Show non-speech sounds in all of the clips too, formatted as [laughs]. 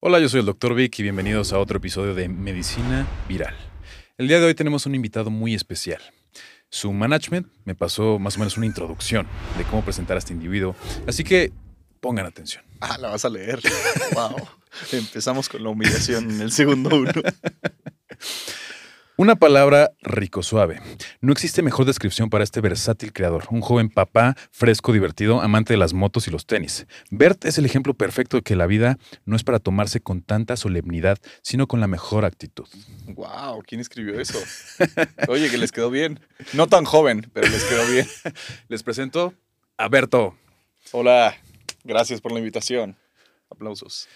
Hola, yo soy el Dr. Vic y bienvenidos a otro episodio de Medicina Viral. El día de hoy tenemos un invitado muy especial. Su management me pasó más o menos una introducción de cómo presentar a este individuo, así que pongan atención. Ah, la vas a leer. [laughs] wow. Empezamos con la humillación en el segundo uno. [laughs] Una palabra rico suave. No existe mejor descripción para este versátil creador, un joven papá, fresco, divertido, amante de las motos y los tenis. Bert es el ejemplo perfecto de que la vida no es para tomarse con tanta solemnidad, sino con la mejor actitud. Wow, ¿quién escribió eso? Oye, que les quedó bien. No tan joven, pero les quedó bien. [laughs] Les presento a Berto. Hola, gracias por la invitación. Aplausos.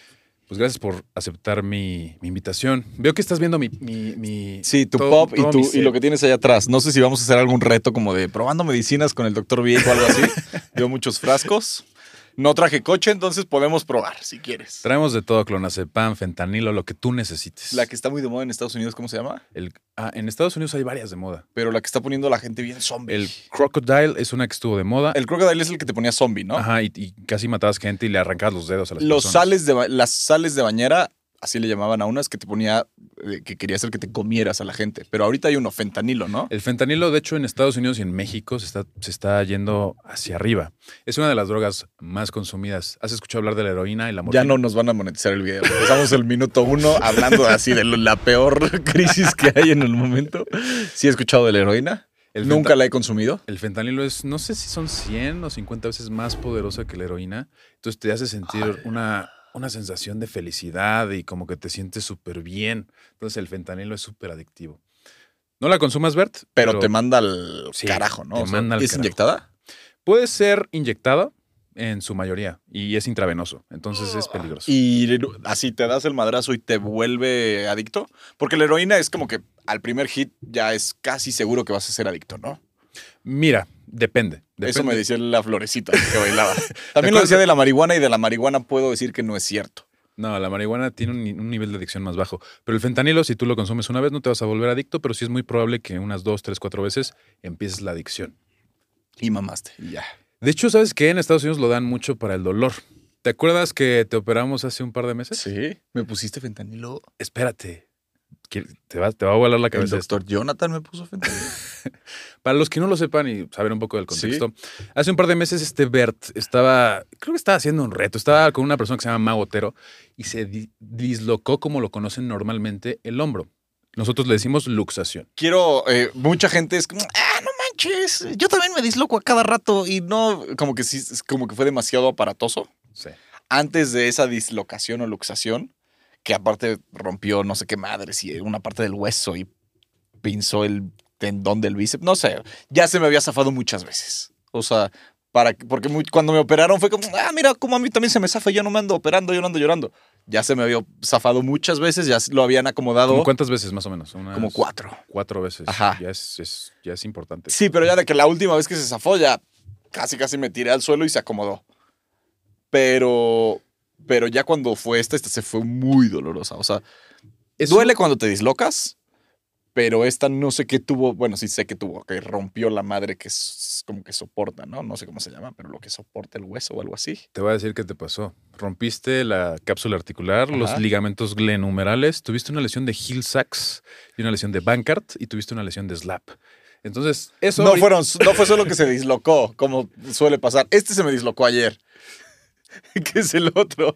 Pues gracias por aceptar mi, mi invitación. Veo que estás viendo mi... mi, mi- Sí, tu todo- pop y, tu- y lo que tienes allá atrás. No sé si vamos a hacer algún reto como de probando medicinas con el doctor Viejo o algo así. [laughs] Veo muchos frascos. No traje coche, entonces podemos probar si quieres. Traemos de todo, clonazepam, fentanilo, lo que tú necesites. La que está muy de moda en Estados Unidos, ¿cómo se llama? El- ah, en Estados Unidos hay varias de moda. Pero la que está poniendo a la gente bien zombie. El Crocodile es una que estuvo de moda. El crocodile es el que te ponía zombie, ¿no? Ajá, y, y casi matabas gente y le arrancabas los dedos a las Los personas. sales de ba- las sales de bañera, así le llamaban a unas que te ponía, eh, que quería hacer que te comieras a la gente. Pero ahorita hay uno, fentanilo, ¿no? El fentanilo, de hecho, en Estados Unidos y en México se está, se está yendo hacia arriba. Es una de las drogas más consumidas. ¿Has escuchado hablar de la heroína y la morfina? Ya no nos van a monetizar el video. Empezamos el minuto uno hablando así de la peor [laughs] crisis que hay en el momento. Sí he escuchado de la heroína. El Nunca la he consumido. El fentanilo es, no sé si son 100 o 50 veces más poderosa que la heroína. Entonces te hace sentir una, una sensación de felicidad y como que te sientes súper bien. Entonces el fentanilo es súper adictivo. No la consumas, Bert. Pero, te manda al Sí, carajo, ¿no? te O sea, manda al ¿Es carajo. inyectada? Puede ser inyectada en su mayoría y es intravenoso. Entonces es peligroso. Y así te das el madrazo y te vuelve adicto. Porque la heroína es como que al primer hit ya es casi seguro que vas a ser adicto, ¿no? Mira, depende. Depende. Eso me decía la florecita que bailaba. [laughs] También lo decía de la marihuana y de la marihuana puedo decir que no es cierto. No, la marihuana tiene un, ni- un nivel de adicción más bajo. Pero el fentanilo, si tú lo consumes una vez, no te vas a volver adicto, pero sí es muy probable que unas dos, tres, cuatro veces empieces la adicción. Y mamaste. Ya. De hecho, ¿sabes qué? En Estados Unidos lo dan mucho para el dolor. ¿Te acuerdas que te operamos hace un par de meses? Sí. Me pusiste fentanilo. Espérate. Te va, te va a volar la El cabeza. esto. doctor Jonathan me puso fentanilo. [laughs] Para los que no lo sepan y saber un poco del contexto, hace un par de meses este Bert estaba, creo que estaba haciendo un reto, estaba con una persona que se llama Mago Otero y se di- dislocó como lo conocen normalmente el hombro. Nosotros le decimos luxación. Quiero, eh, mucha gente es como, ah, no manches, yo también me disloco a cada rato y no, como que sí, como que fue demasiado aparatoso. Sí. Antes de esa dislocación o luxación, que aparte rompió no sé qué madre, si una parte del hueso y pinzó el tendón del bíceps, no sé, ya se me había zafado muchas veces. O sea, para, porque muy- cuando me operaron fue como, ah, mira, como a mí también se me zafa, yo no me ando operando, yo no ando llorando. Ya se me había zafado muchas veces, ya lo habían acomodado ¿Cómo como, ¿Cuántas veces más o menos? Unas cuatro. Cuatro veces. Ajá. Ya es, es- ya es importante. Sí, pero ya de que la última vez que se zafó, ya casi casi me tiré al suelo y se acomodó. Pero, pero ya cuando fue esta, esta se fue muy dolorosa. O sea, duele cuando te dislocas, pero esta no sé qué tuvo, bueno, sí sé que tuvo, que rompió la madre que es como que soporta, ¿no? No sé cómo se llama, pero lo que soporta el hueso o algo así. Te voy a decir qué te pasó. Rompiste la cápsula articular, los ligamentos glenumerales, tuviste una lesión de Hill Sachs y una lesión de Bankart y tuviste una lesión de Slap. Entonces, eso No, fueron, no fue solo que se dislocó, como suele pasar. Este se me dislocó ayer. [laughs] que es el otro.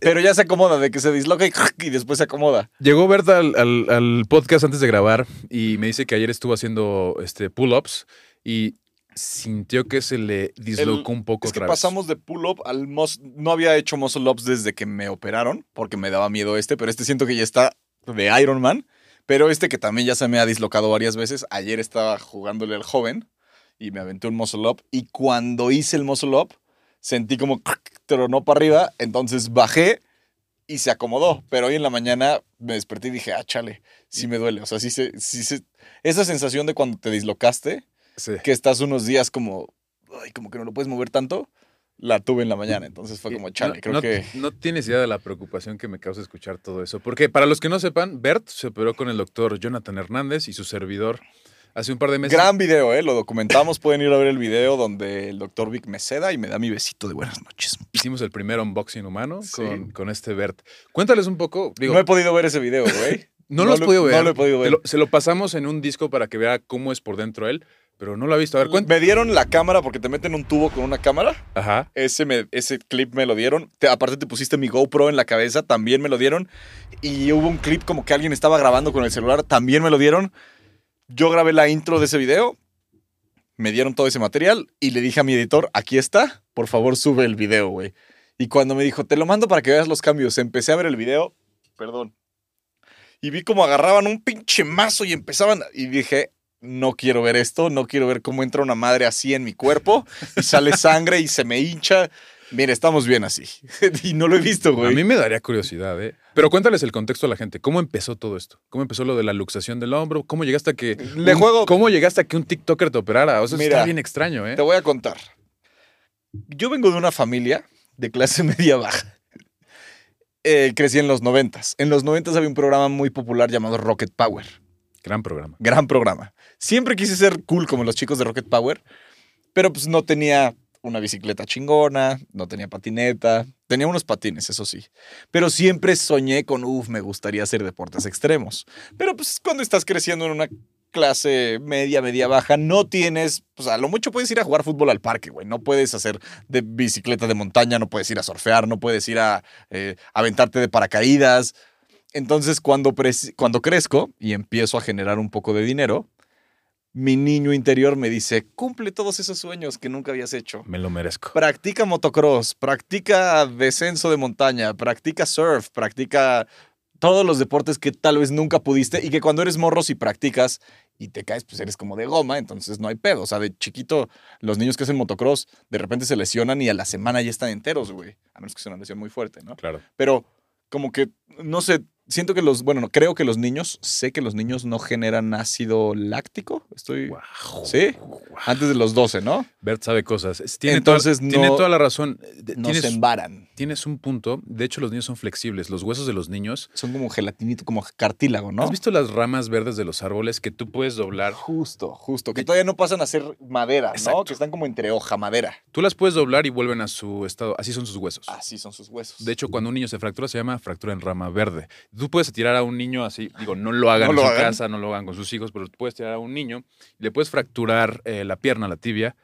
Pero ya se acomoda, de que se disloca y, [laughs] y después se acomoda. Llegó Berta al, al- al podcast antes de grabar y me dice que ayer estuvo haciendo este, pull-ups y sintió que se le dislocó El- un poco Es que otra vez. pasamos de pull-up al mus- No había hecho muscle ups desde que me operaron, porque me daba miedo este, pero este siento que ya está de Iron Man. Pero este que también ya se me ha dislocado varias veces. Ayer estaba jugándole al joven y me aventé un muscle up. Y cuando hice el muscle up, sentí como tronó para arriba, entonces bajé y se acomodó. Pero hoy en la mañana me desperté y dije, ah, chale, sí me duele. O sea, sí se, sí se, esa sensación de cuando te dislocaste, Sí. que estás unos días como, ay, como que no lo puedes mover tanto, la tuve en la mañana. Entonces fue como, chale, no, creo no- que... No tienes idea de la preocupación que me causa escuchar todo eso. Porque para los que no sepan, Bert se operó con el doctor Jonathan Hernández y su servidor hace un par de meses. Gran video, ¿eh? Lo documentamos. Pueden ir a ver el video donde el doctor Vic me ceda y me da mi besito de buenas noches. Hicimos el primer unboxing humano Sí. con, con este Bert. Cuéntales un poco. Digo, no he podido ver ese video, güey. [laughs] no lo has podido ver. No lo he podido ver. lo- se lo pasamos en un disco para que vea cómo es por dentro él, pero no lo ha visto. A ver, cuéntame. Me dieron la cámara porque te meten un tubo con una cámara. Ajá. Ese, me- ese clip me lo dieron. Te- aparte te pusiste mi GoPro en la cabeza, también me lo dieron. Y hubo un clip como que alguien estaba grabando con el celular, también me lo dieron. Yo grabé la intro de ese video, me dieron todo ese material y le dije a mi editor, aquí está, por favor sube el video, güey. Y cuando me dijo, te lo mando para que veas los cambios, empecé a ver el video, perdón. Y vi cómo agarraban un pinche mazo y empezaban, y dije, no quiero ver esto, no quiero ver cómo entra una madre así en mi cuerpo y sale sangre y se me hincha. Mira, estamos bien así. [laughs] y no lo he visto, A güey. mí me daría curiosidad, ¿eh? Pero cuéntales el contexto a la gente. ¿Cómo empezó todo esto? ¿Cómo empezó lo de la luxación del hombro? ¿Cómo llegaste a que. Le un- juego- ¿Cómo llegaste a que un TikToker te operara? O sea, Mira, está bien extraño, ¿eh? Te voy a contar. Yo vengo de una familia de clase [laughs] media baja. Eh, crecí en los noventas. En los noventas había un programa muy popular llamado Rocket Power. Gran programa. Gran programa. Siempre quise ser cool como los chicos de Rocket Power, pero pues no tenía una bicicleta chingona, no tenía patineta, tenía unos patines, eso sí. Pero siempre soñé con, uff, me gustaría hacer deportes extremos. Pero pues cuando estás creciendo en una clase media, media baja, no tienes, pues a lo mucho puedes ir a jugar fútbol al parque, güey. No puedes hacer de bicicleta de montaña, no puedes ir a surfear, no puedes ir a eh, aventarte de paracaídas. Entonces, cuando, cuando crezco y empiezo a generar un poco de dinero, mi niño interior me dice, cumple todos esos sueños que nunca habías hecho. Me lo merezco. Practica motocross, practica descenso de montaña, practica surf, practica todos los deportes que tal vez nunca pudiste y que cuando eres morro si practicas y te caes, pues eres como de goma, entonces no hay pedo. O sea, de chiquito, los niños que hacen motocross de repente se lesionan y a la semana ya están enteros, güey. A menos que sea una lesión muy fuerte, ¿no? Claro. Pero como que, no sé, siento que los, bueno, no, creo que los niños, sé que los niños no generan ácido láctico. Estoy... Wow. ¿Sí? Antes de los 12, ¿no? Bert sabe cosas. Tiene Entonces, toda, tiene toda la razón. No tienes, se embaran. Tienes un punto. De hecho, los niños son flexibles. Los huesos de los niños. Son como gelatinito, como cartílago, ¿no? ¿Has visto las ramas verdes de los árboles que tú puedes doblar? Justo, justo. Que todavía no pasan a ser madera, ¿no? Que están como entre hoja, madera. Tú las puedes doblar y vuelven a su estado. Así son sus huesos. Así son sus huesos. De hecho, cuando un niño se fractura, se llama fractura en rama verde. Tú puedes tirar a un niño así, digo, no lo hagan No en lo su hagan. casa, no lo hagan con sus hijos, pero puedes tirar a un niño y le puedes fracturar eh, la pierna, la tibia,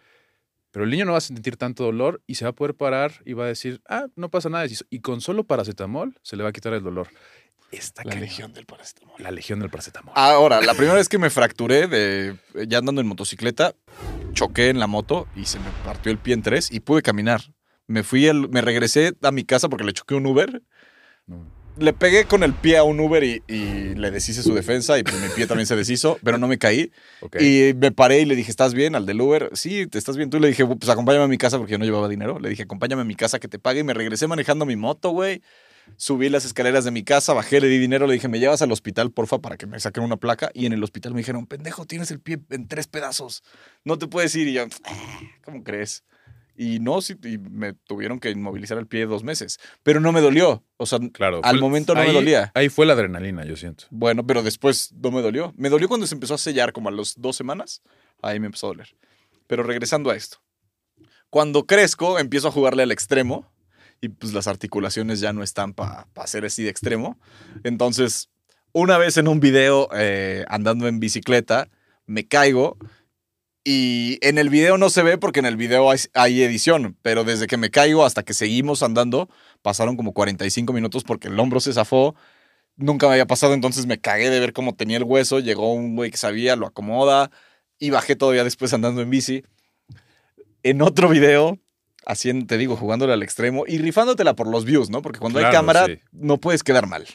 pero el niño no va a sentir tanto dolor y se va a poder parar y va a decir, ah, no pasa nada. Y con solo paracetamol se le va a quitar el dolor. Está la cañón. legión del paracetamol. La legión del paracetamol. Ahora, la primera vez que me fracturé de ya andando en motocicleta, choqué en la moto y se me partió el pie en tres y pude caminar. Me fui, al- me regresé a mi casa porque le choqué un Uber. No. Le pegué con el pie a un Uber y, y le deshice su defensa y pues mi pie también se deshizo, pero no me caí. Y me paré y le dije, ¿estás bien? Al del Uber. Sí, te estás bien. Tú le dije, pues acompáñame a mi casa porque yo no llevaba dinero. Le dije, acompáñame a mi casa que te pague. Y me regresé manejando mi moto, güey. Subí las escaleras de mi casa, bajé, le di dinero, le dije, me llevas al hospital, porfa, para que me saquen una placa. Y en el hospital me dijeron, pendejo, tienes el pie en tres pedazos. No te puedes ir. Y yo, "Ah, ¿cómo crees? Y no, sí, y me tuvieron que inmovilizar el pie dos meses. Pero no me dolió. O sea, claro. al fue- momento no me ahí- dolía. Ahí fue la adrenalina, yo siento. Bueno, pero después no me dolió. Me dolió cuando se empezó a sellar, como a las dos semanas. Ahí me empezó a doler. Pero regresando a esto. Cuando crezco, empiezo a jugarle al extremo. Y pues las articulaciones ya no están para ser así de extremo. Entonces, una vez en un video eh, andando en bicicleta, me caigo. Y en el video no se ve porque en el video hay, hay edición. Pero desde que me caigo hasta que seguimos andando, pasaron como 45 minutos porque el hombro se zafó nunca me había pasado, entonces me cagué de ver cómo tenía el hueso. Llegó un güey que sabía, lo acomoda y bajé todavía después andando en bici. En otro video, haciendo, te digo, jugándole al extremo y rifándotela por los views, ¿no? Porque cuando hay Claro, cámara, sí. no puedes quedar mal.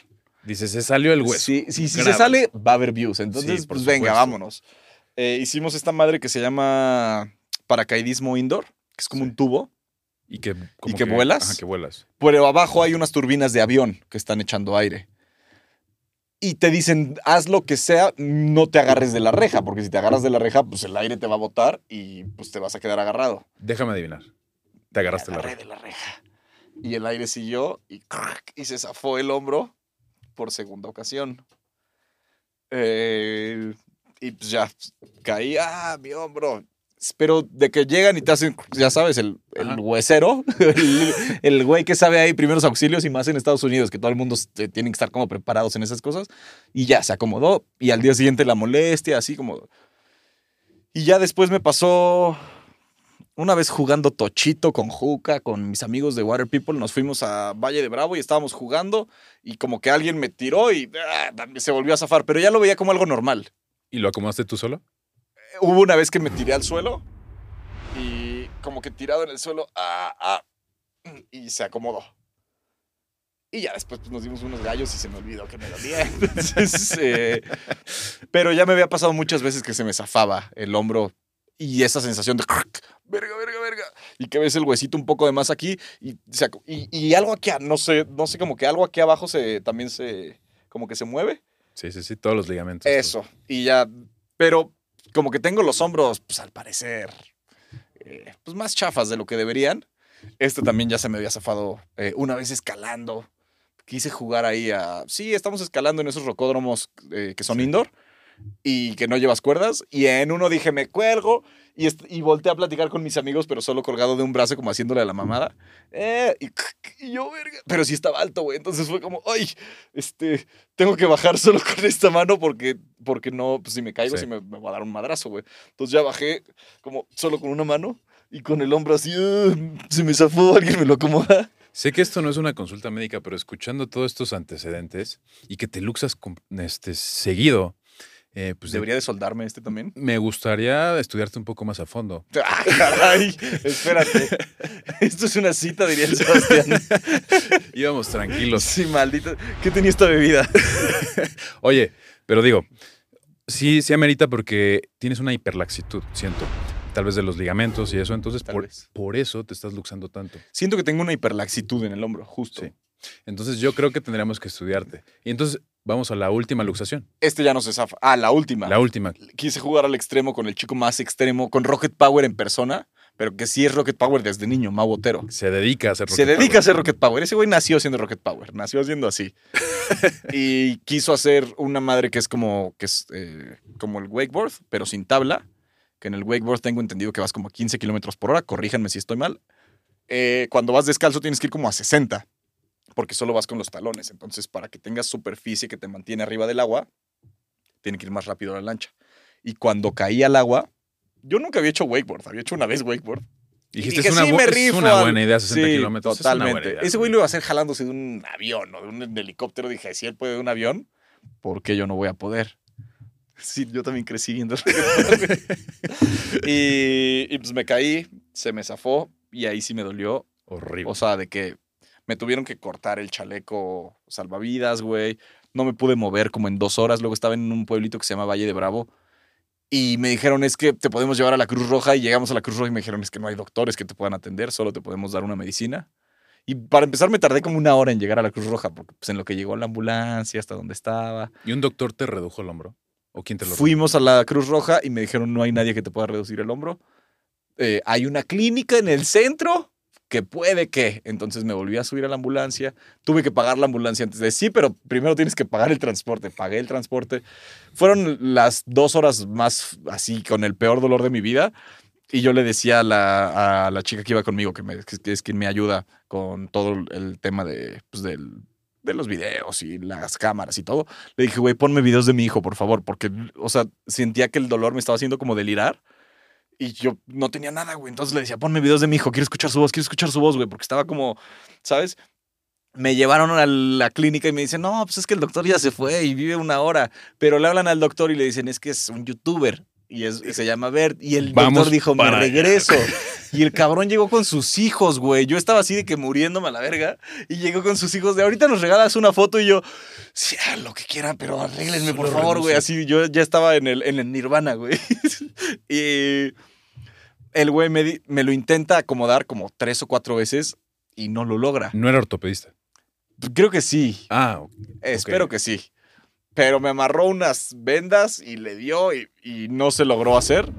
Dice, se salió el hueso. Sí, sí, si se sale, va a haber views. Entonces, Sí, pues venga, supuesto. vámonos. Eh, hicimos esta madre que se llama paracaidismo indoor, que es como un tubo Y que, como que vuelas? Ajá, que vuelas. Pero abajo hay unas turbinas de avión que están echando aire. Y te dicen, haz lo que sea, no te agarres de la reja, porque si te agarras de la reja, pues el aire te va a botar y pues te vas a quedar agarrado. Déjame adivinar. Te agarraste la reja. de la reja. Y el aire siguió y, y se zafó el hombro por segunda ocasión. Eh, y pues ya caí, ah, mi hombro. Pero de que llegan y te hacen, ya sabes, el, el huesero, [laughs] el, el güey que sabe ahí primeros auxilios y más en Estados Unidos, que todo el mundo este, tiene que estar como preparados en esas cosas. Y ya se acomodó. Y al día siguiente la molestia, así como. Y ya después me pasó una vez jugando tochito con Juca, con mis amigos de Water People, nos fuimos a Valle de Bravo y estábamos jugando y como que alguien me tiró y ah, se volvió a zafar, pero ya lo veía como algo normal. ¿Y lo acomodaste tú solo? Hubo una vez que me tiré al suelo y como que tirado en el suelo, ah, ah, y se acomodó. Y ya después pues, nos dimos unos gallos y se me olvidó que me dolía. [laughs] Eh, pero ya me había pasado muchas veces que se me zafaba el hombro y esa sensación de verga, verga, verga. Y que ves el huesito un poco de más aquí y, y, y algo aquí, no sé, no sé, como que algo aquí abajo se, también se, como que se mueve. Sí, sí, sí, todos los ligamentos. Eso. Y ya, pero como que tengo los hombros, pues al parecer, eh, pues más chafas de lo que deberían. Este también ya se me había zafado eh, una vez escalando. Quise jugar ahí a... Sí, estamos escalando en esos rocódromos eh, que son indoor y que no llevas cuerdas. Y en uno dije, me cuelgo y, y volteé a platicar con mis amigos, pero solo colgado de un brazo, como haciéndole a la mamada. Eh, y, y yo, verga. Pero sí estaba alto, güey. Entonces fue como, ay, este, tengo que bajar [laughs] solo con esta mano porque, porque no, pues si me caigo, Sí. sí me, me va a dar un madrazo, güey. Entonces ya bajé como solo con una mano y con el hombro así, "Ah, se me zafó, alguien me lo acomoda. Sé que esto no es una consulta médica, pero escuchando todos estos antecedentes y que te luxas con- este, seguido, eh, pues ¿Debería de soldarme este también? me gustaría estudiarte un poco más a fondo. [laughs] ¡Ah, caray! Espérate. Esto es una cita, diría el Sebastián. [laughs] Íbamos tranquilos. Sí, maldito. ¿Qué tenía esta bebida? [laughs] Oye, pero digo, sí, sí amerita porque tienes una hiperlaxitud, siento. Tal vez de los ligamentos y eso, entonces por, por eso te estás luxando tanto. Siento que tengo una hiperlaxitud en el hombro, justo. Sí. Entonces yo creo que tendríamos que estudiarte. Y entonces vamos a la última luxación. Este ya no se zafa. Ah, la última. La última. Quise jugar al extremo con el chico más extremo, con Rocket Power en persona, pero que sí es Rocket Power desde niño, Mau Botero. Se dedica a hacer Se rocket dedica a power. hacer Rocket Power. Ese güey nació haciendo Rocket Power. Nació haciendo así. [laughs] y quiso hacer una madre que es como, que es, eh, como el wakeboard, pero sin tabla. Que en el wakeboard tengo entendido que vas como a 15 kilómetros por hora. Corríjanme si estoy mal. Eh, cuando vas descalzo tienes que ir como a 60, porque solo vas con los talones. Entonces, para que tengas superficie que te mantiene arriba del agua, tiene que ir más rápido la lancha. Y cuando caí al agua, yo nunca había hecho wakeboard. Había hecho una vez wakeboard. Dijiste, Dije, es una, "Sí, me es una al-". buena idea, 60 Sí, kilómetros. es Totalmente. idea, Ese güey. güey lo iba a hacer jalándose de un avión o de un helicóptero. Dije, si él puede de un avión, ¿por qué yo no voy a poder? Sí, yo también crecí viendo. [laughs] y, y pues me caí, se me zafó y ahí sí me dolió. Horrible. O sea, de que me tuvieron que cortar el chaleco salvavidas, güey. No me pude mover como en dos horas. Luego estaba en un pueblito que se llama Valle de Bravo. Y me dijeron, es que te podemos llevar a la Cruz Roja. Y llegamos a la Cruz Roja y me dijeron, es que no hay doctores que te puedan atender, solo te podemos dar una medicina. Y para empezar me tardé como una hora en llegar a la Cruz Roja, porque pues en lo que llegó la ambulancia, hasta donde estaba. ¿Y un doctor te redujo el hombro? ¿O quién te lo Fuimos a la Cruz Roja y me dijeron, no hay nadie que te pueda reducir el hombro. Eh, hay una clínica en el centro que puede que. Entonces me volví a subir a la ambulancia. Tuve que pagar la ambulancia antes de sí, pero primero tienes que pagar el transporte. Pagué el transporte. Fueron las dos horas más así, con el peor dolor de mi vida. Y yo le decía a la, a la chica que iba conmigo, que, es quien me ayuda con todo el tema de, pues, del, de los videos y las cámaras y todo. Le dije, güey, ponme videos de mi hijo, por favor, porque, o sea, sentía que el dolor me estaba haciendo como delirar. Y yo no tenía nada, güey. Entonces le decía, ponme videos de mi hijo, quiero escuchar su voz, quiero escuchar su voz, güey, porque estaba como, ¿sabes? Me llevaron a la clínica y me dicen, no, pues es que el doctor ya se fue y vive una hora. Pero le hablan al doctor y le dicen, es que es un youtuber. Y, es, y se llama Bert. Y el Vamos doctor dijo, me para allá". regreso. [laughs] Y el cabrón llegó con sus hijos, güey. Yo estaba así de que muriéndome a la verga. Y llegó con sus hijos de ahorita nos regalas una foto y yo, sí, lo que quieran, pero arréglenme, por favor, güey. Así yo ya estaba en el, en el nirvana, güey. [laughs] y El güey me, me lo intenta acomodar como tres o cuatro veces y no lo logra. No era ortopedista. Creo que sí. Ah, ok. Espero que sí. Pero me amarró unas vendas y le dio y, y no se logró hacer.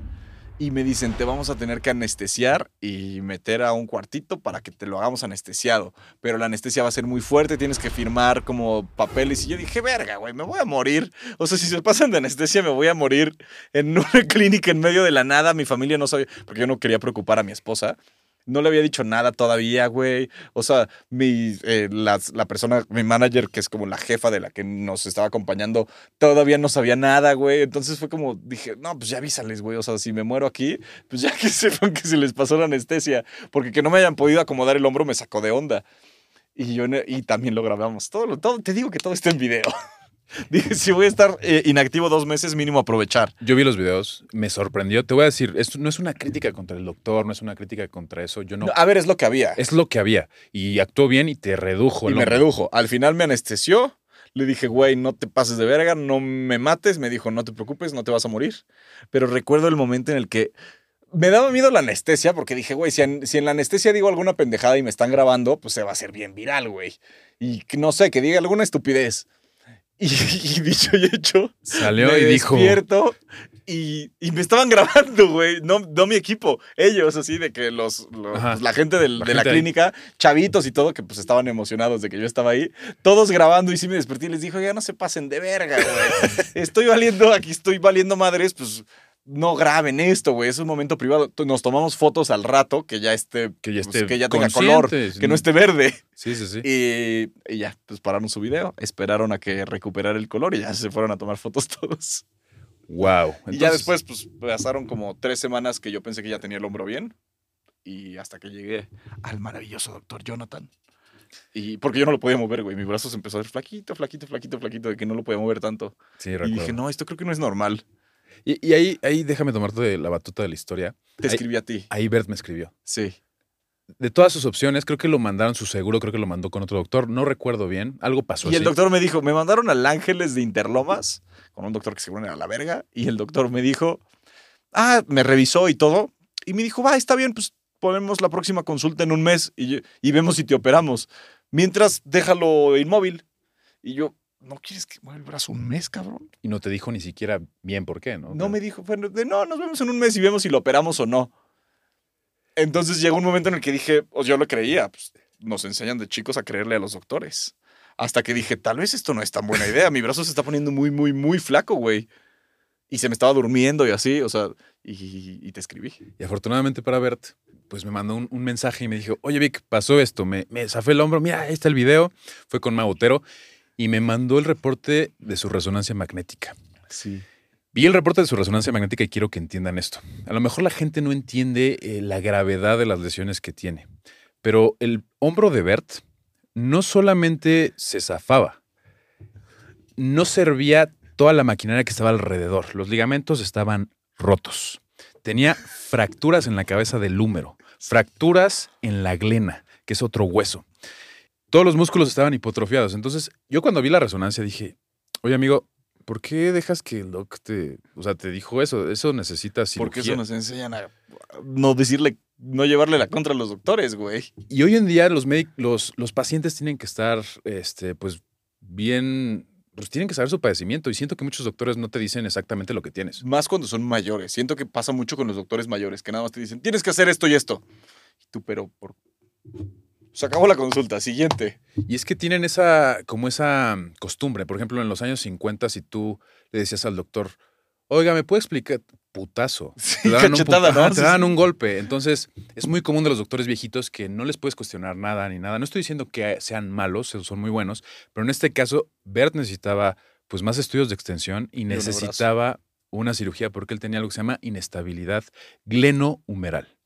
Y me dicen, te vamos a tener que anestesiar y meter a un cuartito para que te lo hagamos anestesiado. Pero la anestesia va a ser muy fuerte, tienes que firmar como papeles. Y yo dije, verga, güey, me voy a morir. O sea, si se pasan de anestesia, me voy a morir en [laughs] una clínica en medio de la nada. Mi familia no sabía, porque yo no quería preocupar a mi esposa. No le había dicho nada todavía, güey. O sea, mi, eh, la persona, mi manager, que es como la jefa de la que nos estaba acompañando, todavía no sabía nada, güey. Entonces fue como, dije, no, pues ya avísales, güey. O sea, si me muero aquí, pues ya [laughs] que sepan que se les pasó la anestesia. Porque que no me hayan podido acomodar el hombro me sacó de onda. Y, yo, ne- y también lo grabamos. Todo, todo, te digo que todo está en video. [laughs] [laughs] Dije, si voy a estar eh, inactivo dos meses, mínimo aprovechar. Yo vi los videos, me sorprendió. Te voy a decir, esto no es una crítica contra el doctor, no es una crítica contra eso. Yo no. No, a ver, es lo que había. Es lo que había. Y actuó bien y te redujo Y me redujo. Al final me anestesió. Le dije, güey, no te pases de verga, no me mates. Me dijo, no te preocupes, no te vas a morir. Pero recuerdo el momento en el que me daba miedo la anestesia porque dije, güey, si en, si en la anestesia digo alguna pendejada y me están grabando, pues se va a hacer bien viral, güey. Y no sé, que diga alguna estupidez. Y, y dicho y hecho, Salió me y dijo. despierto y, y me estaban [laughs] grabando, güey. No, no mi equipo, ellos, así de que los, pues, la gente del- La de la ahí. clínica, chavitos y todo, que pues estaban emocionados de que yo estaba ahí, todos grabando y sí me desperté y les dijo, ya no se pasen de verga, güey. [laughs] Estoy valiendo, aquí estoy valiendo madres, pues no graben esto, güey. Es un momento privado. Nos tomamos fotos al rato que ya esté, Que ya pues, esté que ya tenga color, que no esté verde. Sí, sí, sí. Y, y ya, pues pararon su video, esperaron a que recuperara el color y ya se fueron a tomar fotos todos. Wow. y ya después, pues pasaron como tres semanas que yo pensé que ya tenía el hombro bien. Y hasta que llegué al maravilloso doctor Jonathan. Y porque yo no lo podía mover, güey. Mi brazo se empezó a hacer flaquito, flaquito, flaquito, flaquito, de que no lo podía mover tanto. Sí, y recuerdo. dije, no, esto creo que no es normal. Y, y ahí, ahí déjame tomarte la batuta de la historia. Te Ahí- escribí a ti. Ahí Bert me escribió. Sí. De todas sus opciones, creo que lo mandaron su seguro, creo que lo mandó con otro doctor. No recuerdo bien. Algo pasó Y el doctor me dijo, me mandaron al Ángeles de Interlomas, con un doctor que seguro era la verga, y el doctor me dijo, ah, me revisó y todo, y me dijo, va, está bien, pues ponemos la próxima consulta en un mes y vemos si te operamos. Mientras, déjalo inmóvil. Y yo, ¿no quieres que mueva el brazo un mes, cabrón? Y no te dijo ni siquiera bien por qué, ¿no? No me dijo, bueno, de, no, nos vemos en un mes y vemos si lo operamos o no. Entonces llegó un momento en el que dije, o yo lo creía, pues nos enseñan de chicos a creerle a los doctores. Hasta que dije, tal vez esto no es tan buena idea. Mi brazo se está poniendo muy, muy, muy flaco, güey. Y se me estaba durmiendo y así, o sea, y, y te escribí. Y afortunadamente para Bert, pues me mandó un, un mensaje y me dijo, oye Vic, pasó esto, me, me zafé el hombro, mira, ahí está el video, fue con Magotero y me mandó el reporte de su resonancia magnética. Sí. Vi el reporte de su resonancia magnética y quiero que entiendan esto. A lo mejor la gente no entiende eh, la gravedad de las lesiones que tiene, pero el hombro de Bert no solamente se zafaba, no servía toda la maquinaria que estaba alrededor. Los ligamentos estaban rotos. Tenía fracturas en la cabeza del húmero, fracturas en la glena, que es otro hueso. Todos los músculos estaban hipotrofiados. Entonces, yo cuando vi la resonancia dije, oye amigo, ¿por qué dejas que el doc te, o sea, te dijo eso? Eso necesita cirugía. Porque eso nos enseñan a no decirle, no llevarle la contra a los doctores, güey. Y hoy en día los, los, los pacientes tienen que estar, este, pues, bien, pues tienen que saber su padecimiento. Y siento que muchos doctores no te dicen exactamente lo que tienes. Más cuando son mayores. Siento que pasa mucho con los doctores mayores, que nada más te dicen, tienes que hacer esto y esto. Y tú, pero por... Se acabó la consulta, siguiente. Y es que tienen esa, como esa mm, costumbre. Por ejemplo, en los años 50, si tú le decías al doctor, oiga, ¿me puede explicar? Putazo. [laughs] Sí, daban un cachetada. Te Sí, daban un golpe. Entonces, es muy común de los doctores viejitos que no les puedes cuestionar nada ni nada. No estoy diciendo que sean malos, son muy buenos, pero en este caso, Bert necesitaba pues más estudios de extensión y un necesitaba una cirugía porque él tenía algo que se llama inestabilidad glenohumeral.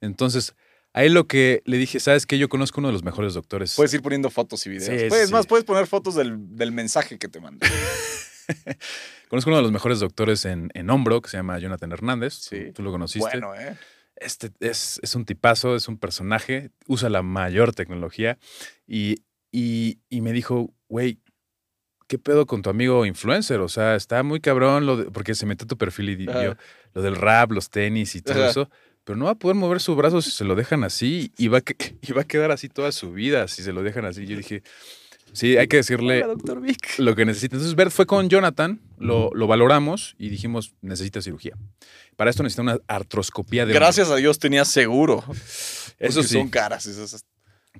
Entonces, ahí lo que le dije, ¿sabes qué? Yo conozco uno de los mejores doctores. Puedes ir poniendo fotos y videos. Sí, puedes, sí. más, puedes poner fotos del, del mensaje que te mandé. [laughs] Conozco uno de los mejores doctores en, en hombro, que se llama Jonathan Hernández. Sí. Tú, lo conociste. bueno, ¿eh? Este es, es un tipazo, es un personaje, usa la mayor tecnología. Y, y, y me dijo, güey, ¿qué pedo con tu amigo influencer? O sea, está muy cabrón, lo de- porque se metió a tu perfil y vio lo del rap, los tenis y todo Ajá. eso. Pero no va a poder mover su brazo si se lo dejan así y va a, que- [laughs] y va a quedar así toda su vida si se lo dejan así. Yo dije, sí, hay que decirle Vic. lo que necesita. Entonces, Bert fue con Jonathan, lo, lo valoramos y dijimos, necesita cirugía. Para esto necesita una artroscopía de hombro. Gracias a Dios tenía seguro. Eso sí. Son caras esas.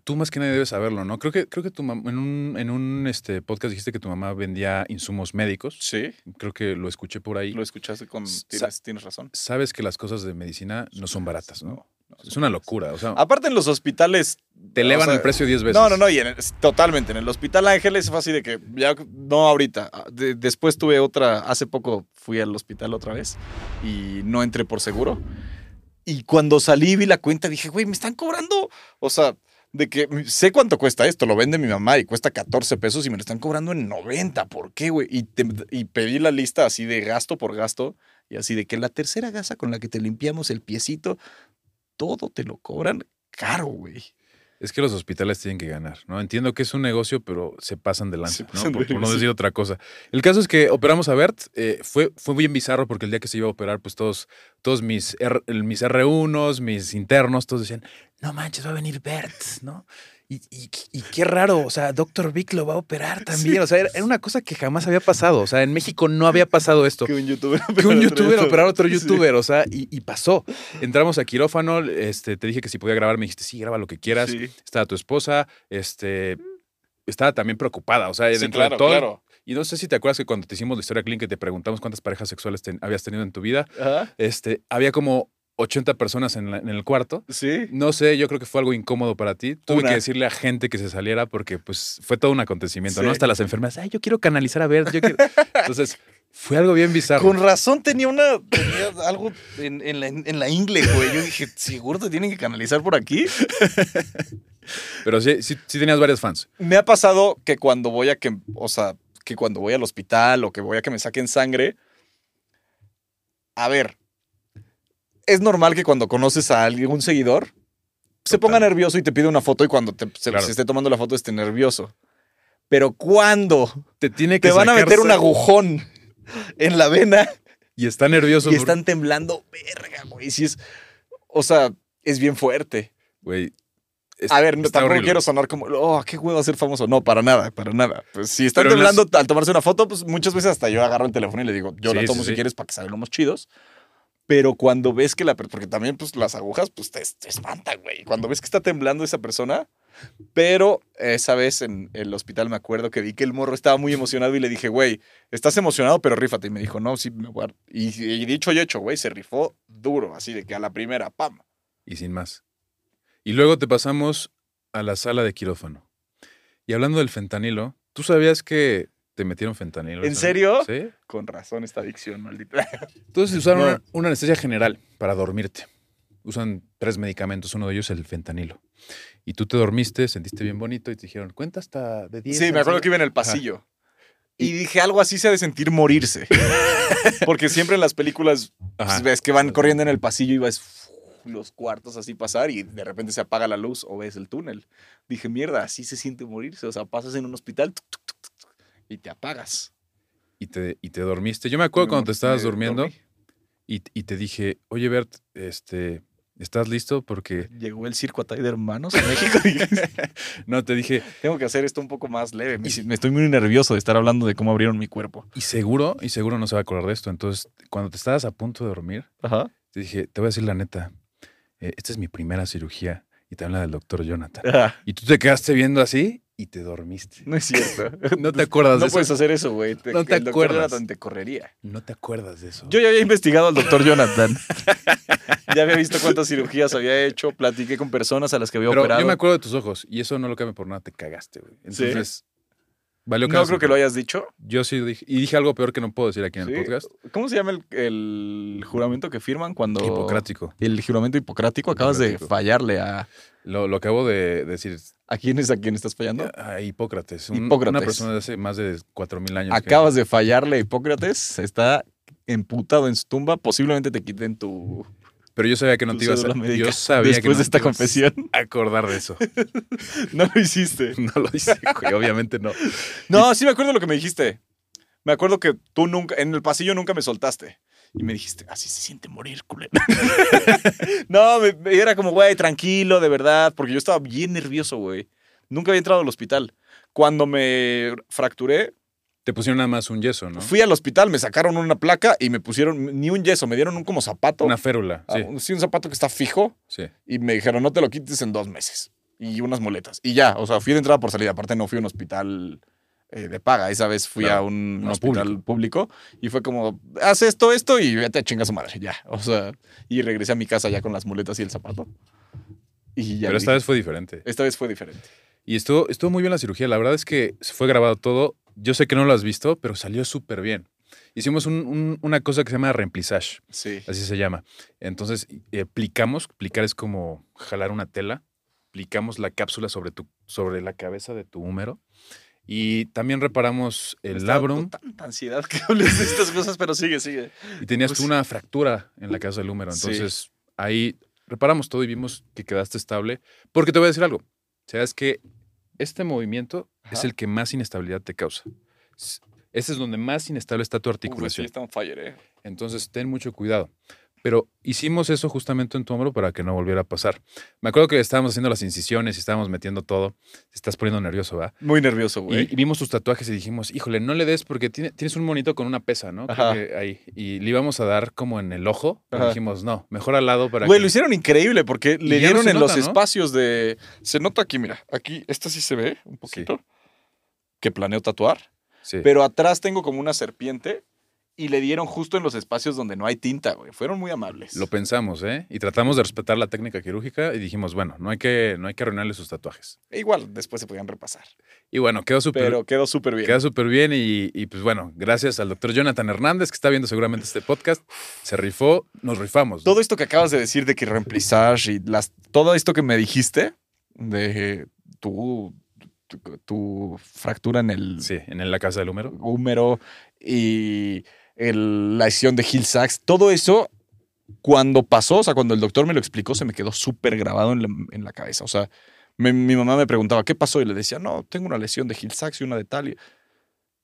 Tú más que nadie debes saberlo, ¿no? Creo que, creo que tu mam- en un, en un este, podcast dijiste que tu mamá vendía insumos médicos. Sí, Creo que lo escuché por ahí. lo escuchaste con. Tienes, tienes razón. Sabes que las cosas de medicina no son baratas, ¿no? Es una locura. O sea, Aparte en los hospitales. te elevan o sea, el precio 10 veces. No, no, no, y en el- totalmente. En el Hospital Ángeles fue así de que, ya, no ahorita. ah, de- después tuve otra, hace poco fui al hospital otra vez y no entré por seguro. Y cuando salí vi la cuenta dije, güey, me están cobrando. O sea, de que sé cuánto cuesta esto, lo vende mi mamá y cuesta 14 pesos y me lo están cobrando en 90. ¿Por qué, güey? Y, pedí la lista así de gasto por gasto y así de que la tercera gasa con la que te limpiamos el piecito, todo te lo cobran caro, güey. Es que los hospitales tienen que ganar, ¿no? Entiendo que es un negocio, pero se pasan de lanza, Se ¿no? pasan Por, por no decir otra cosa. El caso es que operamos a Bert. eh, fue, fue bien bizarro porque el día que se iba a operar, pues todos, todos mis, R- mis R1s, mis internos, todos decían, no manches, va a venir Bert, ¿no? Y, y- y qué raro, o sea, Doctor Vic lo va a operar también. O sea, era, era una cosa que jamás había pasado. O sea, en México no había pasado esto. Que un youtuber. que un youtuber operar a otro Sí. youtuber, o sea, y, y pasó. Entramos a quirófano, este, te dije que si podía grabar, me dijiste, sí, graba lo que quieras. Sí. Estaba tu esposa, este, estaba también preocupada, o sea, dentro claro, de todo. claro. Y no sé si te acuerdas que cuando te hicimos la historia clínica y te preguntamos cuántas parejas sexuales ten- habías tenido en tu vida, Ajá. este, había como 80 personas en, la- en el cuarto. Sí. No sé, yo creo que fue algo incómodo para ti. Tuve Una. que decirle a gente que se saliera porque pues fue todo un acontecimiento, ¿no? Hasta las enfermeras, ay, yo quiero canalizar a ver, yo quiero... Entonces, fue algo bien bizarro. Con razón tenía una. Tenía algo en, en la, en la ingle, güey. Yo dije, ¿seguro te tienen que canalizar por aquí? Pero sí, sí, sí tenías varios fans. Me ha pasado que cuando voy a que. O sea, que cuando voy al hospital o que voy a que me saquen sangre. A ver. Es normal que cuando conoces a algún seguidor. Se ponga nervioso y te pide una foto y cuando te, se, Claro. se esté tomando la foto esté nervioso. Pero cuando Te tiene que te van a meter un agujón en la vena Y está nervioso. y por- están temblando, verga, güey. Sí es, o sea, es bien fuerte. Güey. es- A ver, no, tampoco horrible. quiero sonar como, oh, qué huevo ser famoso. No, para nada, para nada. Pues si están Pero en las- temblando al tomarse una foto, pues muchas veces hasta yo agarro el teléfono y le digo, yo Sí, la sí, tomo si sí. quieres para que salgamos chidos. Pero cuando ves que la, porque también pues las agujas pues te, te espantan, güey. Cuando ves que está temblando esa persona, pero esa vez en el hospital me acuerdo que vi que el morro estaba muy emocionado y le dije, güey, estás emocionado, pero rífate. Y me dijo, no, sí, me voy a-". Y, y dicho y hecho, güey, se rifó duro, así de que a la primera, pam. Y sin más. Y luego te pasamos a la sala de quirófano. Y hablando del fentanilo, ¿tú sabías que te metieron fentanilo? ¿En serio? Sí. Con razón esta adicción, maldita. Entonces usaron No. una, una anestesia general para dormirte. Usan tres medicamentos, uno de ellos el fentanilo. Y tú te dormiste, sentiste bien bonito y te dijeron, cuenta hasta de 10. Sí, me acuerdo que iba en el pasillo. Y dije, algo así se ha de sentir morirse. [laughs] Porque siempre en las películas pues, ves que van corriendo en el pasillo y ves los cuartos así pasar y de repente se apaga la luz o ves el túnel. Dije, mierda, así se siente morirse. O sea, pasas en un hospital tuc, y te apagas. Y te, y te dormiste. Yo me acuerdo cuando te estabas durmiendo y, y te dije, oye Bert, este, ¿estás listo? Porque... Llegó el circo Atay de hermanos en México. [laughs] [laughs] No, te dije, Tengo que hacer esto un poco más leve. Me, me estoy muy nervioso de estar hablando de cómo abrieron mi cuerpo. y seguro, y seguro no se va a acordar de esto. Entonces, cuando te estabas a punto de dormir, Ajá. te dije, te voy a decir la neta, eh, esta es mi primera cirugía y te habla del doctor Jonathan. Y tú te quedaste viendo así y te dormiste. No es cierto. [laughs] No te acuerdas No de eso. puedes hacer eso, güey. Te- No te el doctor acuerdas. Jonathan te correría. No te acuerdas de eso. Yo ya había investigado al doctor Jonathan. [laughs] ya había visto cuántas cirugías había hecho. Platiqué con personas a las que había Pero operado. yo me acuerdo de tus ojos y eso no lo cambia por nada, te cagaste, güey. Entonces, valió no creo que lo hayas dicho. Yo sí dije, y dije algo peor que no puedo decir aquí en el podcast. ¿Cómo se llama el, el juramento que firman cuando... Hipocrático. El juramento hipocrático. Acabas de fallarle a... Lo, lo acabo de decir. ¿A quién es a quién estás fallando? A Hipócrates, un- Hipócrates. Una persona de hace más de 4.000 años. que- Acabas de fallarle a Hipócrates. Está emputado en su tumba. Posiblemente te quiten tu, Pero yo sabía que no tu te ibas a... médica Yo sabía que después no de esta te ibas confesión. a acordar de eso. [laughs] No lo hiciste. [laughs] No lo hice, güey. Obviamente no. No, sí me acuerdo lo que me dijiste. Me acuerdo que tú nunca, en el pasillo nunca me soltaste. Y me dijiste, así se siente morir, culero. [laughs] no, me- me- era como, güey, tranquilo, de verdad, porque yo estaba bien nervioso, güey. Nunca había entrado al hospital. Cuando me fracturé, Te pusieron nada más un yeso, ¿no? fui al hospital, me sacaron una placa y me pusieron ni un yeso, me dieron un como zapato. Una férula, Ah, sí, un- sí, un zapato que está fijo sí. y me dijeron, no te lo quites en dos meses. Y unas muletas. Y ya, o sea, fui de entrada por salida. Aparte, no fui a un hospital eh, de paga. Esa vez fui Claro, a un no, hospital público. y fue como, haz esto, esto y vete a chingar a su madre. Ya, o sea, y regresé a mi casa ya con las muletas y el zapato. Y ya. Pero esta dije, vez fue diferente. esta vez fue diferente. Y estuvo, estuvo muy bien la cirugía. La verdad es que se fue grabado todo. Yo sé que no lo has visto, pero salió súper bien. Hicimos un- un- una cosa que se llama remplissage, Sí. así se llama. Entonces, eh, plicamos, plicar es como jalar una tela, plicamos la cápsula sobre, tu, sobre la cabeza de tu húmero y también reparamos el labrum Tanta ansiedad que [laughs] hables de estas cosas, pero sigue, sigue. y tenías tú Pues- una fractura en la cabeza del húmero. Sí. Entonces, ahí reparamos todo y vimos que quedaste estable. Porque te voy a decir algo. Sabes que este movimiento es el que más inestabilidad te causa. Ese es donde más inestable está tu Uf, sí, articulación. está on fire, eh. Entonces, ten mucho cuidado. Pero hicimos eso justamente en tu hombro para que no volviera a pasar. Me acuerdo que estábamos haciendo las incisiones y estábamos metiendo todo. Te estás poniendo nervioso, ¿va? Muy nervioso, güey. y vimos tus tatuajes y dijimos, híjole, no le des porque tiene- tienes un monito con una pesa, ¿no? Creo Ajá. que ahí. Y le íbamos a dar como en el ojo. pero dijimos, no, mejor al lado para Güey, que... lo hicieron increíble porque le dieron en nota, los ¿no? espacios de. Se nota aquí, mira. Aquí, esta sí se ve un poquito. Que planeo tatuar. Sí. Pero atrás tengo como una serpiente y le dieron justo en los espacios donde no hay tinta, güey. Fueron muy amables. Lo pensamos, ¿eh? Y tratamos de respetar la técnica quirúrgica y dijimos, bueno, no hay que, no hay que arruinarle sus tatuajes. E igual, después se podían repasar. Y bueno, quedó súper Pero quedó súper bien. Queda súper bien y, y, pues bueno, gracias al doctor Jonathan Hernández que está viendo seguramente este podcast. Se rifó, nos rifamos. Todo esto que acabas de decir de que remplissage y las, todo esto que me dijiste de tu, tu, tu fractura en el Sí, en la casa del húmero. húmero y la lesión de Hill Sachs, todo eso, cuando pasó, o sea, cuando el doctor me lo explicó, se me quedó súper grabado en la, cabeza. O sea, me- mi mamá me preguntaba, ¿qué pasó? Y le decía, no, tengo una lesión de Hill Sachs y una de tal.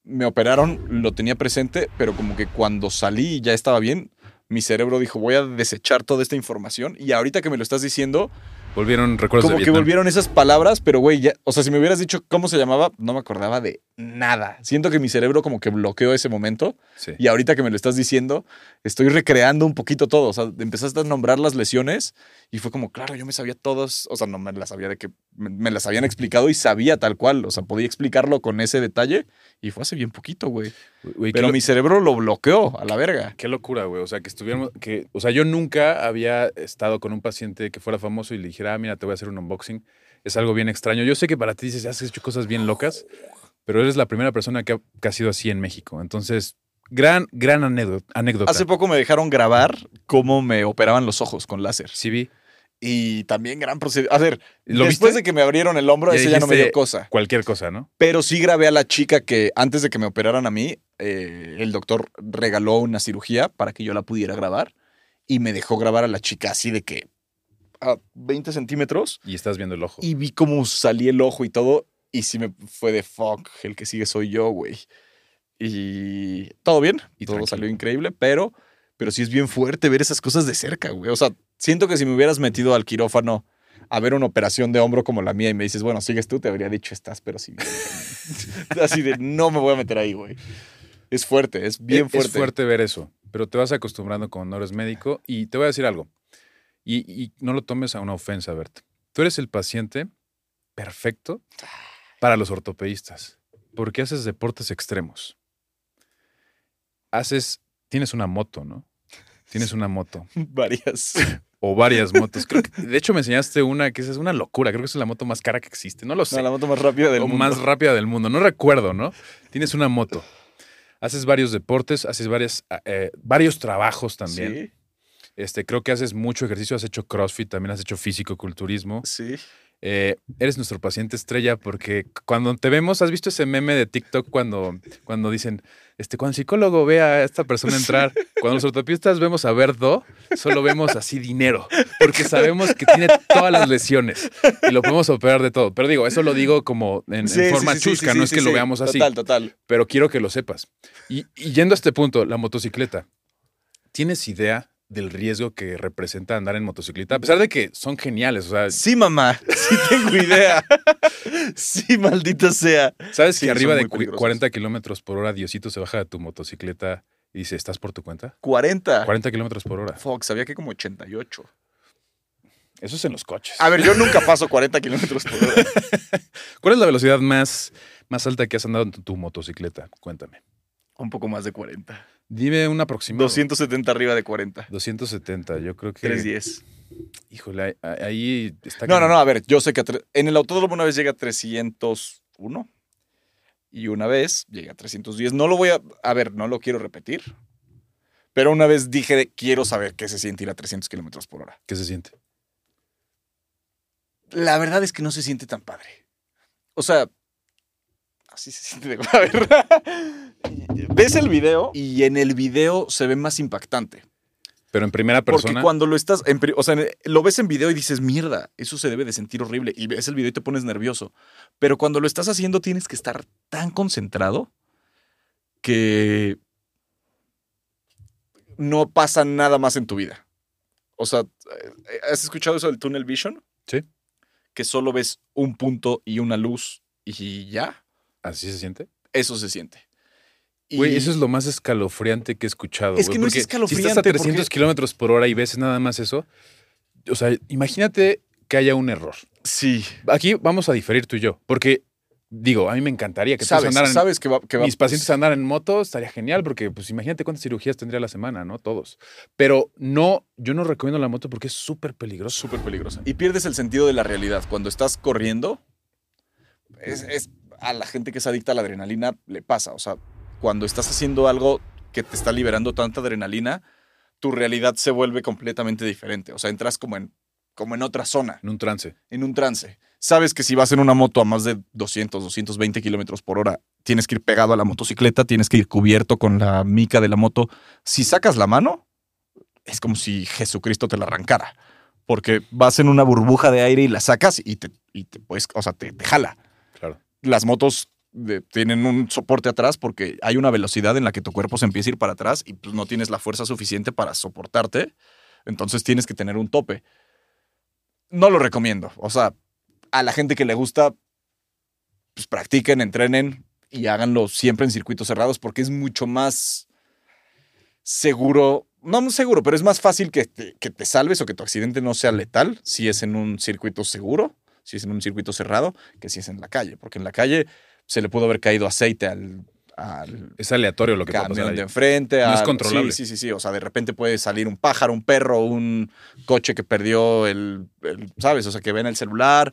Me operaron, lo tenía presente, pero como que cuando salí ya estaba bien, mi cerebro dijo, voy a desechar toda esta información. Y ahorita que me lo estás diciendo, Volvieron recuerdos como de que volvieron esas palabras, pero güey, ya, o sea, si me hubieras dicho cómo se llamaba, no me acordaba de nada. Siento que mi cerebro como que bloqueó ese momento Sí. y ahorita que me lo estás diciendo, estoy recreando un poquito todo. O sea, empezaste a nombrar las lesiones y fue como, claro, yo me sabía todas, o sea, no me las sabía de que me, me las habían explicado y sabía tal cual. O sea, podía explicarlo con ese detalle y fue hace bien poquito, güey. Güey, Pero mi cerebro lo bloqueó a la verga. Qué locura, güey. O sea, que estuviéramos. Que, o sea, yo nunca había estado con un paciente que fuera famoso y le dijera, ah, mira, te voy a hacer un unboxing. Es algo bien extraño. Yo sé que para ti dices, has hecho cosas bien locas, pero eres la primera persona que ha, que ha sido así en México. Entonces, gran, gran anécdota. Hace poco me dejaron grabar cómo me operaban los ojos con láser. Sí, vi. Y también gran procedimiento. A ver, ¿Lo después viste? de que me abrieron el hombro, ese ya no me dio cosa. Cualquier cosa, ¿no? Pero sí grabé a la chica que antes de que me operaran a mí, eh, el doctor regaló una cirugía para que yo la pudiera grabar y me dejó grabar a la chica así de que a 20 centímetros Y estás viendo el ojo. y vi cómo salí el ojo y todo y sí me fue de fuck, el que sigue soy yo, güey. Y todo bien, Y todo tranquilo. salió increíble, pero, pero sí es bien fuerte ver esas cosas de cerca, güey. O sea, siento que si me hubieras metido al quirófano a ver una operación de hombro como la mía y me dices, bueno, sigues tú, te habría dicho, estás, pero sí. bien". [laughs] Así de, no me voy a meter ahí, güey. Es fuerte, es bien Es- fuerte. Es fuerte ver eso, pero te vas acostumbrando cuando no eres médico. Y te voy a decir algo. Y, y no lo tomes a una ofensa, Bert. Tú eres el paciente perfecto para los ortopedistas, porque haces deportes extremos. Haces, tienes una moto, ¿no? Tienes una moto [laughs] Varias. [laughs] o varias motos. Creo que- de hecho, me enseñaste una que es una locura. Creo que es la moto más cara que existe. No lo sé. No, la moto más rápida del o mundo. más rápida del mundo. No recuerdo, ¿no? Tienes una moto. Haces varios deportes, haces varias, eh, varios trabajos también. Sí, Este, creo que haces mucho ejercicio, has hecho CrossFit, también has hecho físico-culturismo. sí. Eh, eres nuestro paciente estrella porque cuando te vemos, ¿has visto ese meme de TikTok cuando, cuando dicen, este, cuando el psicólogo ve a esta persona entrar, cuando los ortopedistas vemos a Verdo, solo vemos así dinero, porque sabemos que tiene todas las lesiones y lo podemos operar de todo. Pero digo, eso lo digo como en, Sí, forma sí, chusca, no es que lo veamos así Total, total. pero quiero que lo sepas. Y, y yendo a este punto, la motocicleta. ¿tienes idea del riesgo que representa andar en motocicleta? A pesar de que son geniales, o sea, Sí, mamá, [laughs] sí tengo idea. sí, maldita sea. ¿sabes Sí, que arriba de muy cu- peligrosos. 40 kilómetros por hora Diosito se baja de tu motocicleta y dice, ¿estás por tu cuenta? 40. 40 kilómetros por hora. Fuck, sabía que como 88. Eso es en los coches. A ver, yo nunca paso 40 kilómetros por hora. [laughs] ¿Cuál es la velocidad más, más alta que has andado en tu, tu motocicleta? Cuéntame. Un poco más de 40. Dime un aproximado. 270 arriba de 40. 270, yo creo que... 310. Híjole, ahí- está... No, no, no, a ver, yo sé que tre- en el autódromo una vez llegué a 301 y una vez llegué a 310. No lo voy a, a ver, no lo quiero repetir, pero una vez dije, quiero saber qué se siente ir a 300 kilómetros por hora. ¿Qué se siente? La verdad es que no se siente tan padre. O sea, así se siente de [laughs] a ver. Ves el video y en el video se ve más impactante. Pero en primera persona... Porque cuando lo estás, en o sea, lo ves en video y dices, mierda, eso se debe de sentir horrible. Y ves el video y te pones nervioso. Pero cuando lo estás haciendo tienes que estar tan concentrado que no pasa nada más en tu vida. O sea, ¿has escuchado eso del tunnel vision? Sí. Que solo ves un punto y una luz y ya. ¿Así se siente? Eso se siente. Y- Güey, eso es lo más escalofriante que he escuchado. Es que no es porque Si escalofriante, estás a 300 porque- kilómetros por hora y ves nada más eso, o sea, imagínate que haya un error. Sí. Aquí vamos a diferir tú y yo, porque digo, a mí me encantaría que todos Sabes, andaran, sabes que va, que va- mis pacientes andaran en moto, estaría genial, porque pues imagínate cuántas cirugías tendría la semana, ¿no? Todos. Pero no, yo no recomiendo la moto porque es súper peligroso. súper peligrosa. Y pierdes el sentido de la realidad. Cuando estás corriendo, es, es- a la gente que es adicta a la adrenalina le pasa. O sea, cuando estás haciendo algo que te está liberando tanta adrenalina, tu realidad se vuelve completamente diferente. O sea, entras como en, como en otra zona, En un trance. en un trance. Sabes que si vas en una moto a más de 200, 220 kilómetros por hora, tienes que ir pegado a la motocicleta, tienes que ir cubierto con la mica de la moto. Si sacas la mano, es como si Jesucristo te la arrancara. Porque vas en una burbuja de aire y la sacas y te, y te puedes, o sea, te, te jala. Claro. Las motos tienen un soporte atrás porque hay una velocidad en la que tu cuerpo se empieza a ir para atrás y pues no tienes la fuerza suficiente para soportarte. Entonces tienes que tener un tope. No lo recomiendo. O sea, a la gente que le gusta, pues practiquen, entrenen y háganlo siempre en circuitos cerrados porque es mucho más seguro, no seguro, pero es más fácil que que te salves o que tu accidente no sea letal si es en un circuito seguro, si es en un circuito cerrado, que si es en la calle, porque en la calle se le pudo haber caído aceite al, al Es aleatorio lo que puede pasar camión de enfrente. No es controlable. Sí, sí, sí, sí. O sea, de repente puede salir un pájaro, un perro, un coche que perdió el, el- ¿sabes? O sea, que ve en el celular.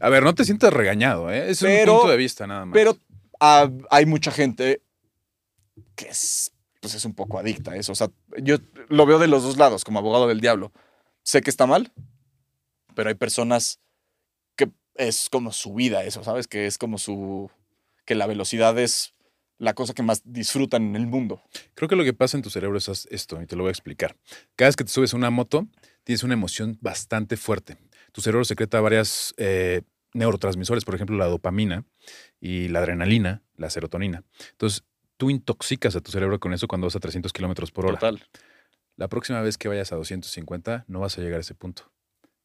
A ver, no te sientas regañado, ¿eh? Es Pero- un punto de vista nada más. Pero hay mucha gente que es, pues es un poco adicta a eso. O sea, yo lo veo de los dos lados, como abogado del diablo. Sé que está mal, pero hay personas que es como su vida eso, ¿sabes? Que es como su... que la velocidad es la cosa que más disfrutan en el mundo. Creo que lo que pasa en tu cerebro es esto, y te lo voy a explicar. Cada vez que te subes a una moto, tienes una emoción bastante fuerte. Tu cerebro secreta varias eh, neurotransmisores, por ejemplo, la dopamina y la adrenalina, la serotonina. Entonces, tú intoxicas a tu cerebro con eso cuando vas a 300 kilómetros por hora. Total. La próxima vez que vayas a 250, no vas a llegar a ese punto.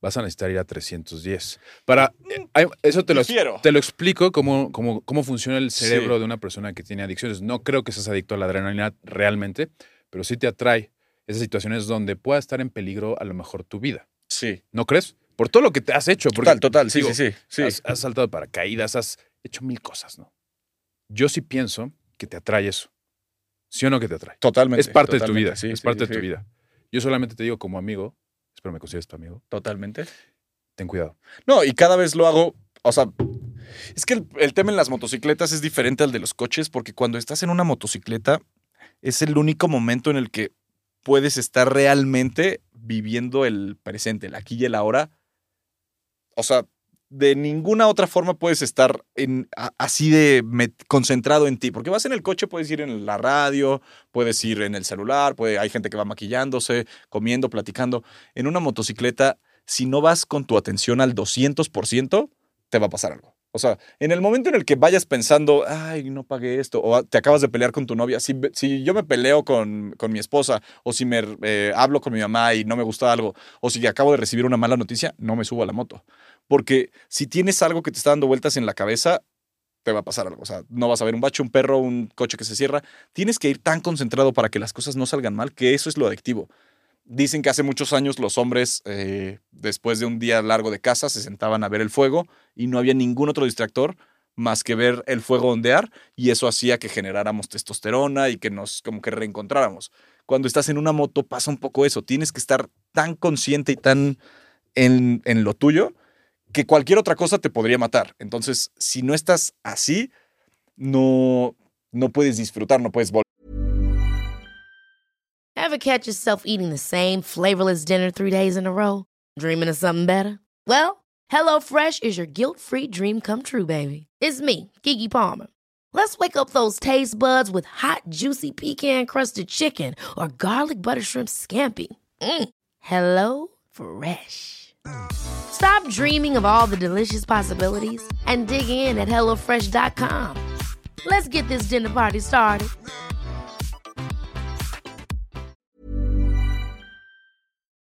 Vas a necesitar ir a 310. Para, eh, hay- eso te lo, difiero. te lo explico cómo, cómo, cómo funciona el cerebro Sí. de una persona que tiene adicciones. No creo que seas adicto a la adrenalina realmente, pero sí te atrae esas situaciones donde pueda estar en peligro a lo mejor tu vida. Sí. ¿No crees? Por todo lo que te has hecho. Porque, Total, total. Sí, digo, sí, sí. sí. Has, has saltado de paracaídas, has hecho mil cosas, ¿no? Yo sí pienso que te atrae eso. ¿Sí o no que te atrae? Totalmente. Es parte de tu vida. sí, es parte de tu vida. Yo solamente te digo como amigo, espero me consideres tu amigo, Totalmente. ten cuidado. No, y cada vez lo hago, o sea, es que el, el tema en las motocicletas es diferente al de los coches porque cuando estás en una motocicleta es el único momento en el que puedes estar realmente viviendo el presente, el aquí y el ahora. O sea, de ninguna otra forma puedes estar así de concentrado en ti, porque vas en el coche, puedes ir en la radio, puedes ir en el celular, puede, hay gente que va maquillándose, comiendo, platicando. En una motocicleta, si no vas con tu atención al 200%, te va a pasar algo. O sea, en el momento en el que vayas pensando, ay, no pagué esto, o te acabas de pelear con tu novia, si, si yo me peleo con, con, mi esposa, o si me eh, hablo con mi mamá y no me gusta algo, o si acabo de recibir una mala noticia, no me subo a la moto. Porque si tienes algo que te está dando vueltas en la cabeza, te va a pasar algo. O sea, no vas a ver un bache, un perro, un coche que se cierra. Tienes que ir tan concentrado para que las cosas no salgan mal, que eso es lo adictivo. Dicen que hace muchos años los hombres, eh, después de un día largo de casa, se sentaban a ver el fuego y no había ningún otro distractor más que ver el fuego ondear y eso hacía que generáramos testosterona y que nos como que reencontráramos. Cuando estás en una moto pasa un poco eso, tienes que estar tan consciente y tan en, en lo tuyo que cualquier otra cosa te podría matar. Entonces, si no estás así, no, no puedes disfrutar, no puedes volver. Ever catch yourself eating the same flavorless dinner three days in a row? Dreaming of something better? Well, HelloFresh is your guilt-free dream come true, baby. It's me, Kiki Palmer. Let's wake up those taste buds with hot, juicy pecan-crusted chicken or garlic butter shrimp scampi. Mm. Hello Fresh. Stop dreaming of all the delicious possibilities and dig in at HelloFresh.com. Let's get this dinner party started.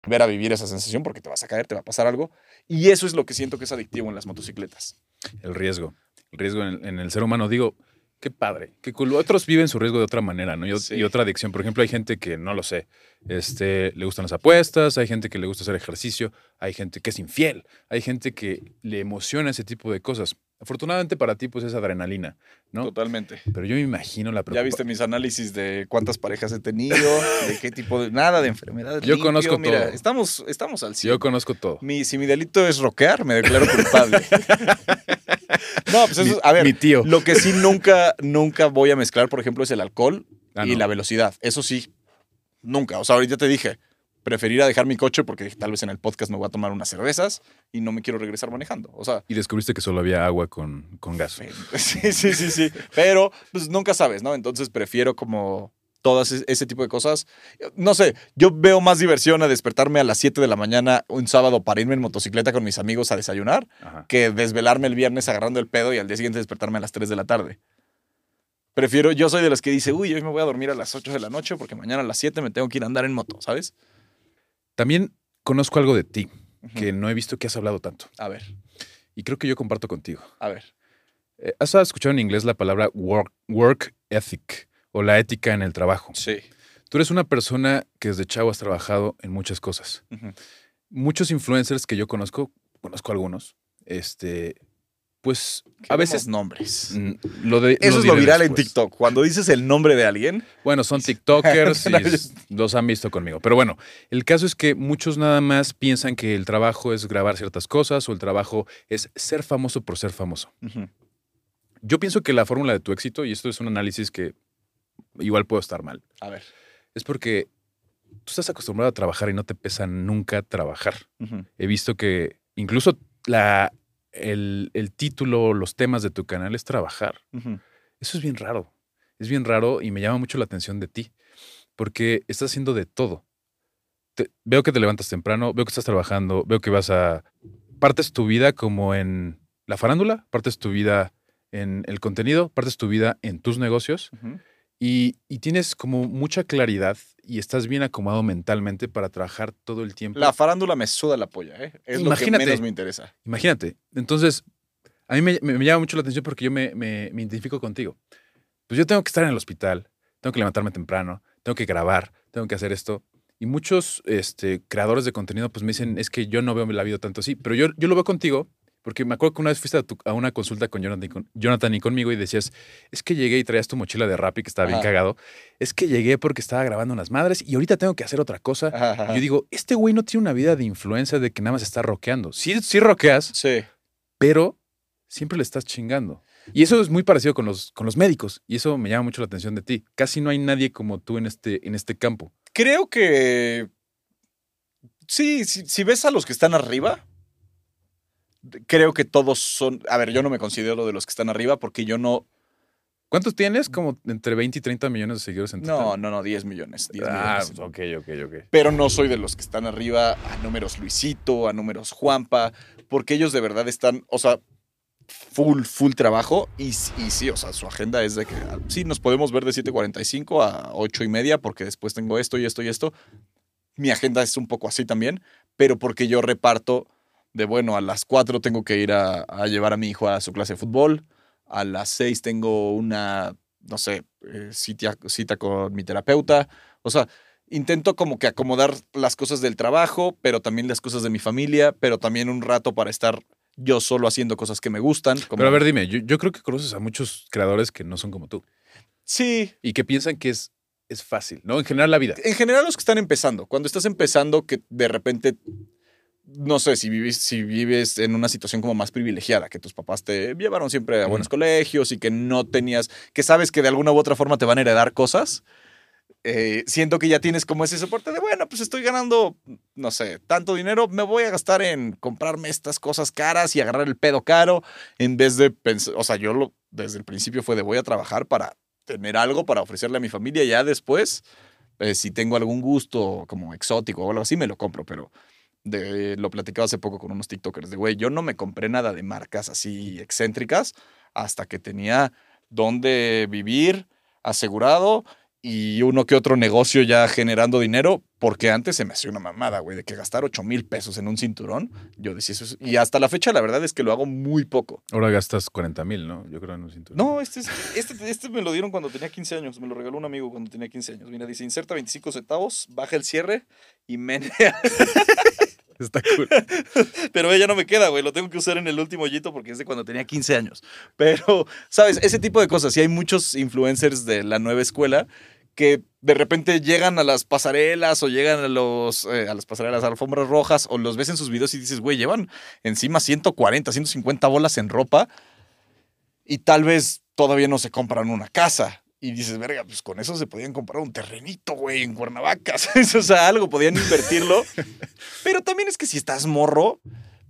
ver a vivir esa sensación porque te vas a caer, te va a pasar algo. Y eso es lo que siento que es adictivo en las motocicletas. El riesgo. El riesgo en, el ser humano. Digo, qué padre. Que otros viven su riesgo de otra manera, ¿no? Y, otra adicción. Por ejemplo, hay gente que, no lo sé, este, le gustan las apuestas, hay gente que le gusta hacer ejercicio, hay gente que es infiel, hay gente que le emociona ese tipo de cosas. Afortunadamente para ti, pues es adrenalina, ¿no? Totalmente. Pero yo me imagino la Ya viste mis análisis de cuántas parejas he tenido, de qué tipo de. Nada de enfermedad. Yo conozco Mira, todo. Estamos, estamos al cielo. Yo conozco todo. Mi, si mi delito es roquear, me declaro culpable. [laughs] no, pues eso, a ver. Mi tío. Lo que sí nunca, nunca voy a mezclar, por ejemplo, es el alcohol Ah, y no. la velocidad. Eso sí, nunca. O sea, ahorita te dije, preferiría dejar mi coche porque tal vez en el podcast me voy a tomar unas cervezas y no me quiero regresar manejando. O sea, Y descubriste que solo había agua con, con gas. [laughs] Sí, sí, sí, sí. Pero pues nunca sabes, ¿no? Entonces prefiero como todas ese, ese tipo de cosas. No sé, yo veo más diversión a despertarme a las 7 de la mañana un sábado para irme en motocicleta con mis amigos a desayunar Ajá. que desvelarme el viernes agarrando el pedo y al día siguiente despertarme a las 3 de la tarde. Prefiero, yo soy de los que dice, uy, hoy me voy a dormir a las 8 de la noche porque mañana a las 7 me tengo que ir a andar en moto, ¿sabes? También conozco algo de ti que no he visto que has hablado tanto. A ver, Y creo que yo comparto contigo. a ver. Eh, ¿Has escuchado en inglés la palabra work, work ethic o la ética en el trabajo? Sí. Tú eres una persona que desde chavo has trabajado en muchas cosas. Muchos influencers que yo conozco, conozco algunos, este, pues a veces nombres. lo de Eso lo es lo viral en. TikTok. Cuando dices el nombre de alguien, Bueno, son TikTokers [laughs] y los han visto conmigo. Pero bueno, el caso es que muchos nada más piensan que el trabajo es grabar ciertas cosas o el trabajo es ser famoso por ser famoso. Yo pienso que la fórmula de tu éxito, y esto es un análisis que igual puedo estar mal, a ver. es porque tú estás acostumbrado a trabajar y no te pesa nunca trabajar. He visto que incluso la, el, el título, los temas de tu canal es trabajar. Eso es bien raro. Es bien raro y me llama mucho la atención de ti, porque estás haciendo de todo. Te- veo que te levantas temprano, veo que estás trabajando, veo que vas a... Partes tu vida como en la farándula, partes tu vida en el contenido, partes tu vida en tus negocios. Y, y tienes como mucha claridad y estás bien acomodado mentalmente para trabajar todo el tiempo. La farándula me suda la polla, ¿eh? Es Imagínate. lo que menos me interesa. Imagínate. Entonces, a mí me, me- me llama mucho la atención porque yo me, me- me identifico contigo. Pues yo tengo que estar en el hospital, tengo que levantarme temprano, tengo que grabar, tengo que hacer esto. Y muchos este, creadores de contenido pues me dicen, es que yo no veo la vida tanto así. Pero yo, yo lo veo contigo porque me acuerdo que una vez fuiste a, tu- a una consulta con Jonathan, y con Jonathan y conmigo y decías, es que llegué y traías tu mochila de rap y que estaba bien cagado. Es que llegué porque estaba grabando unas madres y ahorita tengo que hacer otra cosa. Ajá, ajá. Y yo digo, este güey no tiene una vida de influencia de que nada más está rockeando. Sí, sí rockeas, Sí. pero siempre le estás chingando. Y eso es muy parecido con los, con los médicos. Y eso me llama mucho la atención de ti. Casi no hay nadie como tú en este, en este campo. Creo que. Sí, si, si ves a los que están arriba, creo que todos son. A ver, yo no me considero de los que están arriba porque yo no. ¿Cuántos tienes? Como entre 20 y 30 millones de seguidores en total. No, no, no, 10 millones. 10 Ah, millones. ok, ok, ok. Pero no soy de los que están arriba a números Luisito, a números Juanpa, porque ellos de verdad están. O sea, full, full trabajo. Y, y sí, o sea, su agenda es de que ah, sí, nos podemos ver de 7.45 a 8 y media porque después tengo esto y esto y esto. Mi agenda es un poco así también, pero porque yo reparto de, bueno, a las 4 tengo que ir a, a llevar a mi hijo a su clase de fútbol, a las 6 tengo una, no sé, eh, cita, cita con mi terapeuta. O sea, intento como que acomodar las cosas del trabajo, pero también las cosas de mi familia, pero también un rato para estar yo solo haciendo cosas que me gustan. como- Pero a ver, dime, yo, yo creo que conoces a muchos creadores que no son como tú Sí, y que piensan que es, es fácil, ¿no? En general la vida. en general los que están empezando, cuando estás empezando que de repente, no sé, si vives, si vives en una situación como más privilegiada, que tus papás te llevaron siempre a buenos colegios y que no tenías, que sabes que de alguna u otra forma te van a heredar cosas, eh, siento que ya tienes como ese soporte de, bueno, pues estoy ganando, no sé, tanto dinero, me voy a gastar en comprarme estas cosas caras y agarrar el pedo caro, en vez de pensar, o sea, yo lo, desde el principio fue de voy a trabajar para tener algo para ofrecerle a mi familia, ya después, eh, si tengo algún gusto como exótico o algo así, me lo compro, pero de, lo platicaba hace poco con unos TikTokers de, güey, yo no me compré nada de marcas así excéntricas hasta que tenía dónde vivir asegurado y uno que otro negocio ya generando dinero, porque antes se me hacía una mamada, güey, de que gastar 8 mil pesos en un cinturón. Yo decía eso. es- Y hasta la fecha, la verdad es que lo hago muy poco. Ahora gastas 40 mil, ¿no? Yo creo en un cinturón. No, este, es- este, este me lo dieron cuando tenía 15 años. Me lo regaló un amigo cuando tenía 15 años. Mira, dice, inserta 25 centavos, baja el cierre y menea. [laughs] [laughs] Está cool. [laughs] Pero ella no me queda, güey. Lo tengo que usar en el último hoyito porque es de cuando tenía 15 años. Pero, ¿sabes? Ese tipo de cosas. Y hay muchos influencers de la nueva escuela que de repente llegan a las pasarelas o llegan a, los, eh, a las pasarelas, alfombras rojas o los ves en sus videos y dices, güey, llevan encima 140, 150 bolas en ropa y tal vez todavía no se compran una casa. Y dices, verga, pues con eso se podían comprar un terrenito, güey, en Cuernavaca. [laughs] ¿sabes? O sea, algo, podían invertirlo. [laughs] Pero también es que si estás morro,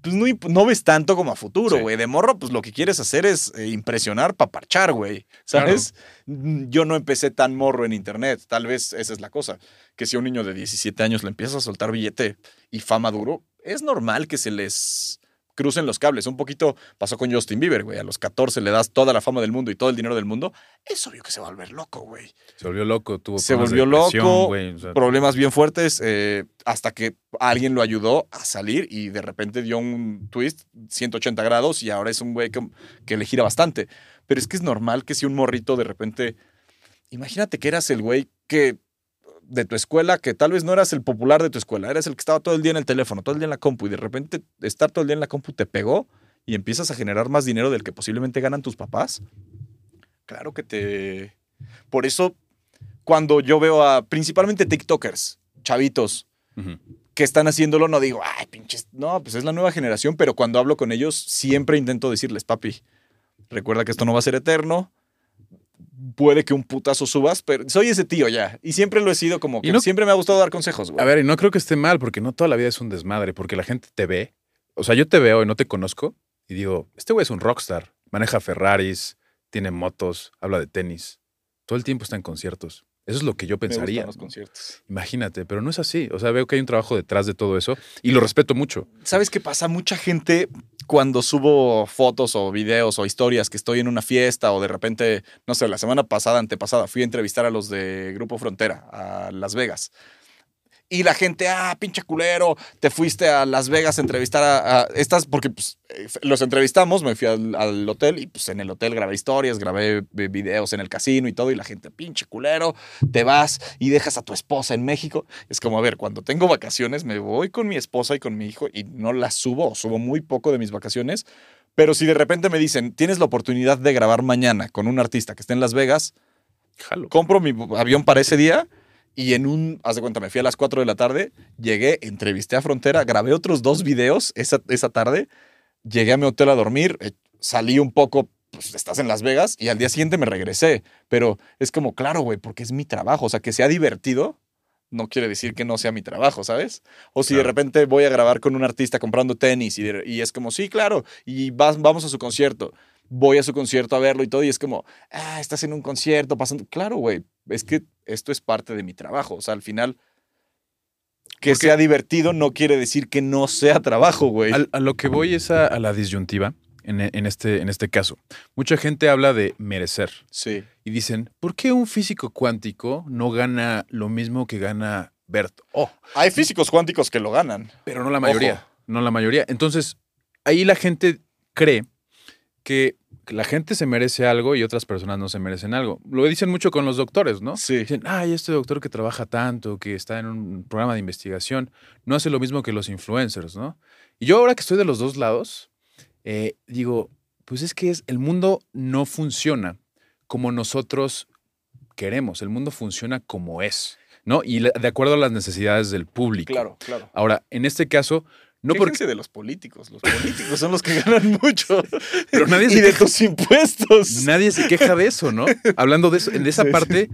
pues no, no ves tanto como a futuro, Sí. güey. De morro, pues lo que quieres hacer es eh, impresionar para parchar, güey. ¿Sabes? Yo no empecé tan morro en internet. Tal vez esa es la cosa. Que si a un niño de 17 años le empieza a soltar billete y fama duro, es normal que se les crucen los cables. Un poquito pasó con Justin Bieber, güey. A los 14 le das toda la fama del mundo y todo el dinero del mundo. Es obvio que se va a volver loco, güey Se volvió loco, tuvo se volvió loco, güey, o sea, problemas bien fuertes, eh, hasta que alguien lo ayudó a salir y de repente dio un twist 180 grados y ahora es un güey que, que le gira bastante. Pero es que es normal que si un morrito de repente, imagínate que eras el güey que de tu escuela, que tal vez no eras el popular de tu escuela, eras el que estaba todo el día en el teléfono, todo el día en la compu y de repente estar todo el día en la compu te pegó y empiezas a generar más dinero del que posiblemente ganan tus papás. Claro que te... Por eso cuando yo veo a principalmente TikTokers, chavitos, que están haciéndolo, no digo, ay, pinches, no, pues es la nueva generación, pero cuando hablo con ellos, siempre intento decirles, papi, recuerda que esto no va a ser eterno. Puede que un putazo subas, pero soy ese tío ya. Y siempre lo he sido como que no- siempre me ha gustado dar consejos, güey. A ver, y no creo que esté mal, porque no toda la vida es un desmadre, porque la gente te ve. O sea, yo te veo y no te conozco y digo, este güey es un rockstar, maneja Ferraris, tiene motos, habla de tenis, todo el tiempo está en conciertos. Eso es lo que yo Me pensaría. los ¿no? conciertos. Imagínate, pero no es así. O sea, veo que hay un trabajo detrás de todo eso y lo respeto mucho. ¿Sabes qué pasa? Mucha gente cuando subo fotos o videos o historias que estoy en una fiesta o de repente, no sé, la semana pasada, antepasada, fui a entrevistar a los de Grupo Frontera a Las Vegas. Y la gente, ah, pinche culero, te fuiste a Las Vegas a entrevistar a, a estas, porque pues, eh, los entrevistamos, me fui al, al hotel y pues en el hotel grabé historias, grabé eh, videos en el casino y todo, y la gente, pinche culero, te vas y dejas a tu esposa en México. Es como, a ver, cuando tengo vacaciones me voy con mi esposa y con mi hijo y no las subo, subo muy poco de mis vacaciones, pero si de repente me dicen, tienes la oportunidad de grabar mañana con un artista que esté en Las Vegas, Jalo. compro mi avión para ese día y en un, haz de cuenta, me fui a las 4 de la tarde, llegué, entrevisté a Frontera, grabé otros dos videos esa, esa tarde, llegué a mi hotel a dormir, eh, salí un poco, pues estás en Las Vegas y al día siguiente me regresé, pero es como, claro, güey, porque es mi trabajo, o sea, que sea divertido. No quiere decir que no sea mi trabajo, ¿sabes? O si de repente voy a grabar con un artista comprando tenis y, de- y es como, sí, claro, y vas, vamos a su concierto voy a su concierto a verlo y todo, y es como, ah, estás en un concierto pasando. Claro, güey, es que esto es parte de mi trabajo. O sea, al final, que sea divertido no quiere decir que no sea trabajo, güey. A lo que voy es a, a la disyuntiva en, en este, en este caso. Mucha gente habla de merecer Sí. y dicen, ¿por qué un físico cuántico no gana lo mismo que gana Bert? Oh, Hay físicos cuánticos que lo ganan. pero no la mayoría. Ojo. No la mayoría. Entonces, ahí la gente cree que la gente se merece algo y otras personas no se merecen algo. Lo dicen mucho con los doctores, ¿no? Sí. Dicen, ay, este doctor que trabaja tanto, que está en un programa de investigación, no hace lo mismo que los influencers, ¿no? Y yo ahora que estoy de los dos lados, eh, digo, pues es que es, el mundo no funciona como nosotros queremos, el mundo funciona como es, ¿no? Y de acuerdo a las necesidades del público. Claro, claro. Ahora, en este caso, no porque... De los políticos. Los políticos son los que ganan [laughs] mucho. Pero nadie y de tus impuestos. Nadie se queja de eso, ¿no? Hablando de, eso, de esa parte,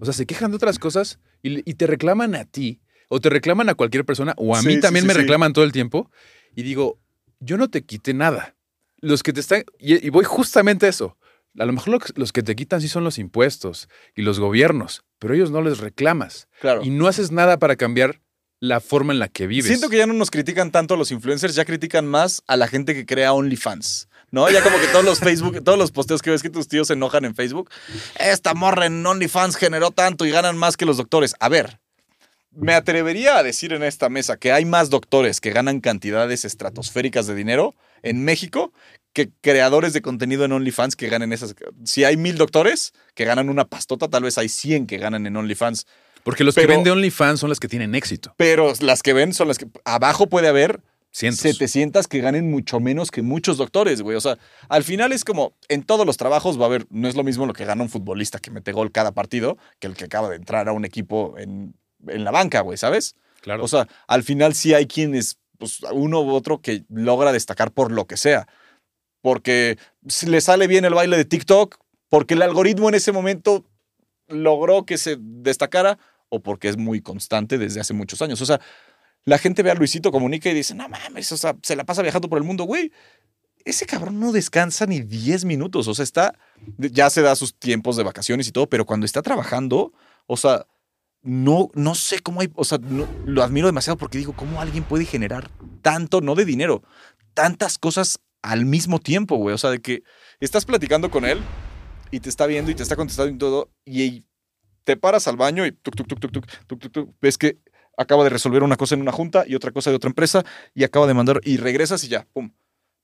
o sea, se quejan de otras cosas y, y te reclaman a ti, o te reclaman a cualquier persona, o a Sí, mí también me reclaman todo el tiempo, y digo, yo no te quité nada. Los que te están, y, y voy justamente a eso. A lo mejor lo los que te quitan sí son los impuestos y los gobiernos, pero ellos no les reclamas. Claro. Y no haces nada para cambiar la forma en la que vives. Siento que ya no nos critican tanto a los influencers, ya critican más a la gente que crea OnlyFans. ¿No? Ya como que todos los Facebook, todos los posteos que ves que tus tíos se enojan en Facebook. Esta morra en OnlyFans generó tanto y ganan más que los doctores. A ver, me atrevería a decir en esta mesa que hay más doctores que ganan cantidades estratosféricas de dinero en México que creadores de contenido en OnlyFans que ganen esas. Si hay mil doctores que ganan una pastota, tal vez hay 100 que ganan en OnlyFans. Porque los que ven de OnlyFans son los que tienen éxito. Pero las que ven son las que. Abajo puede haber Cientos. 700 que ganen mucho menos que muchos doctores, güey. O sea, al final es como en todos los trabajos va a haber, no es lo mismo lo que gana un futbolista que mete gol cada partido que el que acaba de entrar a un equipo en, en la banca, güey, ¿sabes? Claro. O sea, al final sí hay quienes, pues uno u otro que logra destacar por lo que sea. Porque si le sale bien el baile de TikTok, porque el algoritmo en ese momento logró que se destacara o porque es muy constante desde hace muchos años. O sea, la gente ve a Luisito Comunica y dice, no mames, o sea, se la pasa viajando por el mundo, güey. Ese cabrón no descansa ni 10 minutos, o sea, está, ya se da sus tiempos de vacaciones y todo, pero cuando está trabajando, o sea, no, no sé cómo hay, o sea, lo admiro demasiado porque digo, ¿cómo alguien puede generar tanto, no de dinero, tantas cosas al mismo tiempo, güey? O sea, de que estás platicando con él y te está viendo y te está contestando y todo, y te paras al baño y tuc, tuc, tuc, tuc, tuc, tuc, tuc, tuc, ves que acaba de resolver una cosa en una junta y otra cosa de otra empresa y acaba de mandar y regresas y ya, pum.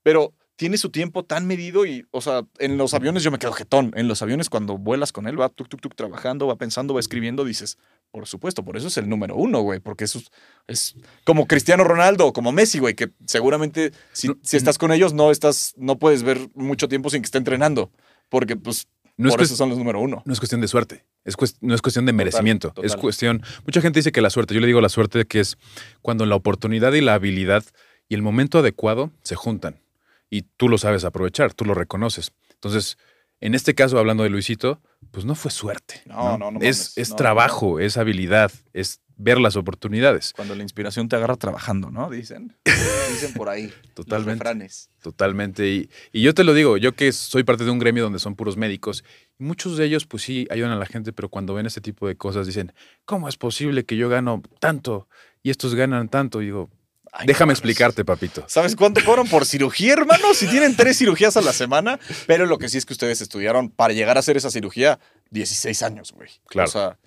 Pero tiene su tiempo tan medido y, o sea, en los aviones yo me quedo jetón. En los aviones cuando vuelas con él, va tuc, tuc, tuc, trabajando, va pensando, va escribiendo, dices, por supuesto, por eso es el número uno, güey, porque eso es, como Cristiano Ronaldo o como Messi, güey, que seguramente si, No, si estás con ellos no estás, no puedes ver mucho tiempo sin que esté entrenando, porque pues No es por cuest- eso son los número uno. No es cuestión de suerte, es cuest- no es cuestión de merecimiento, es total. cuestión, mucha gente dice que la suerte, yo le digo la suerte que es cuando la oportunidad y la habilidad y el momento adecuado se juntan y tú lo sabes aprovechar, tú lo reconoces. Entonces, en este caso, hablando de Luisito, pues no fue suerte. No, no, no Es, mames. es No, trabajo, es habilidad, es ver las oportunidades. Cuando la inspiración te agarra trabajando, ¿no? Dicen. Dicen por ahí. Totalmente. Los refranes. Totalmente. Y, y yo te lo digo, yo que soy parte de un gremio donde son puros médicos, muchos de ellos pues sí ayudan a la gente, pero cuando ven este tipo de cosas dicen, ¿cómo es posible que yo gano tanto y estos ganan tanto? Y digo, Ay, déjame explicarte, papito. ¿Sabes cuánto cobran por cirugía, hermano? Si tienen tres cirugías a la semana, pero lo que sí es que ustedes estudiaron para llegar a hacer esa cirugía 16 años, güey. Claro. O sea,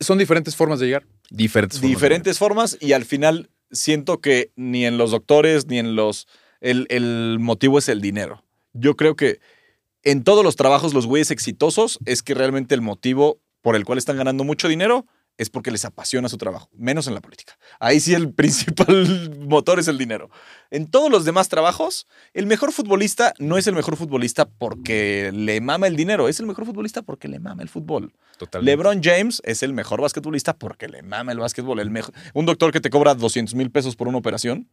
Son diferentes formas de llegar. Diferentes formas. diferentes formas y al final siento que ni en los doctores ni en los... El, el motivo es el dinero. Yo creo que en todos los trabajos los güeyes exitosos es que realmente el motivo por el cual están ganando mucho dinero es porque les apasiona su trabajo, menos en la política. Ahí sí el [laughs] principal motor es el dinero. En todos los demás trabajos, el mejor futbolista no es el mejor futbolista porque le mama el dinero, es el mejor futbolista porque le mama el fútbol. Totalmente. LeBron James es el mejor basquetbolista porque le mama el básquetbol. El mejor, un doctor que te cobra 200 mil pesos por una operación,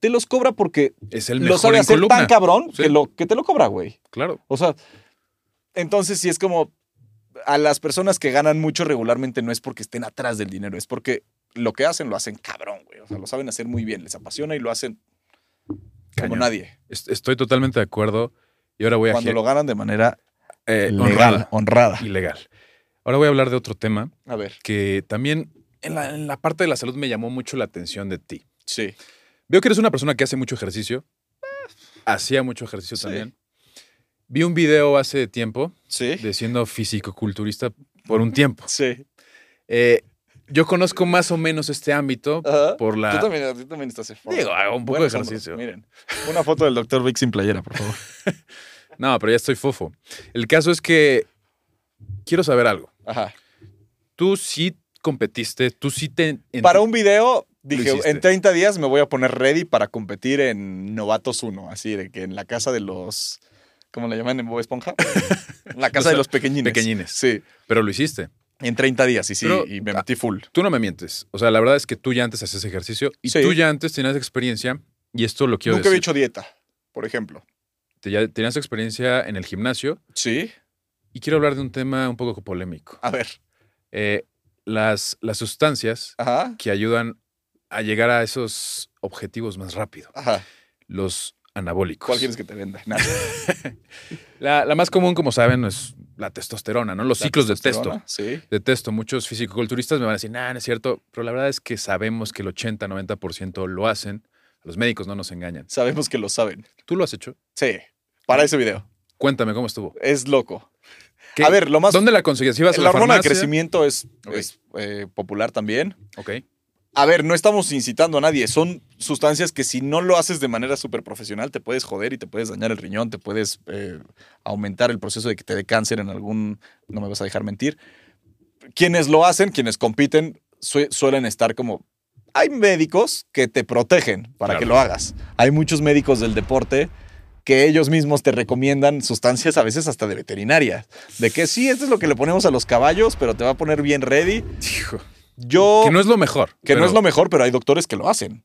te los cobra porque es el lo mejor sabe en hacer columna. tan cabrón Sí. que, lo, que te lo cobra, güey. Claro. O sea, entonces sí es como a las personas que ganan mucho regularmente no es porque estén atrás del dinero, es porque lo que hacen lo hacen cabrón, güey. O sea, lo saben hacer muy bien, les apasiona y lo hacen como nadie. Est- Estoy totalmente de acuerdo. Y ahora voy a Cuando lo ganan de manera eh, legal, honrada honrada. y legal. Ahora voy a hablar de otro tema A ver, que también en la, en la parte de la salud me llamó mucho la atención de ti. sí. Veo que eres una persona que hace mucho ejercicio. hacía mucho ejercicio Sí. también. Vi un video hace tiempo Sí. de siendo fisicoculturista por un tiempo. Sí. Eh, yo conozco más o menos este ámbito Ajá. por la... Tú también, tú también estás en. Digo, hago un poco de ejercicio. Miren, una foto del doctor Vic sin playera, por favor. [laughs] No, pero ya estoy fofo. El caso es que quiero saber algo. Ajá. Tú sí competiste, tú sí te... Para un video, dije, en 30 días me voy a poner ready para competir en Novatos 1, así de que en la casa de los... ¿Cómo le llaman en Bob Esponja? [laughs] la casa de los pequeñines. Pequeñines. Sí, Pero lo hiciste. en 30 días, y sí, Pero- y me metí full. Tú no me mientes. O sea, la verdad es que tú ya antes hacías ejercicio y Sí. tú ya antes tenías experiencia, y esto lo quiero Nunca había decir. hecho dieta, por ejemplo. Te- ya tenías experiencia en el gimnasio Sí. y quiero hablar de un tema un poco polémico. A ver. Eh, las, las sustancias Ajá. que ayudan a llegar a esos objetivos más rápido. Ajá. Los anabólicos. ¿Cuál quieres que te venda? Nada. [laughs] La, la más común, como saben, es la testosterona, ¿no? Los La ciclos de testo. Sí. De testo. Muchos fisicoculturistas me van a decir, nah, no es cierto. Pero la verdad es que sabemos que el 80-90% lo hacen. Los médicos no nos engañan. Sabemos que lo saben. ¿Tú lo has hecho? Sí. Para ese video. Cuéntame cómo estuvo. Es loco. ¿Qué- A ver, lo más. ¿Dónde la conseguías? ¿Ibas a la la hormona de crecimiento es, eh, popular también. Ok. A ver, no estamos incitando a nadie. Son sustancias que si no lo haces de manera súper profesional, te puedes joder y te puedes dañar el riñón, te puedes eh, aumentar el proceso de que te dé cáncer en algún. No me vas a dejar mentir. Quienes lo hacen, quienes compiten, sue- suelen estar como. Hay médicos que te protegen para Claro. que lo hagas. Hay muchos médicos del deporte que ellos mismos te recomiendan sustancias a veces hasta de veterinaria. De que sí, esto es lo que le ponemos a los caballos, pero te va a poner bien ready. Hijo. Yo. Que no es lo mejor. Que no es lo mejor, pero hay doctores que lo hacen.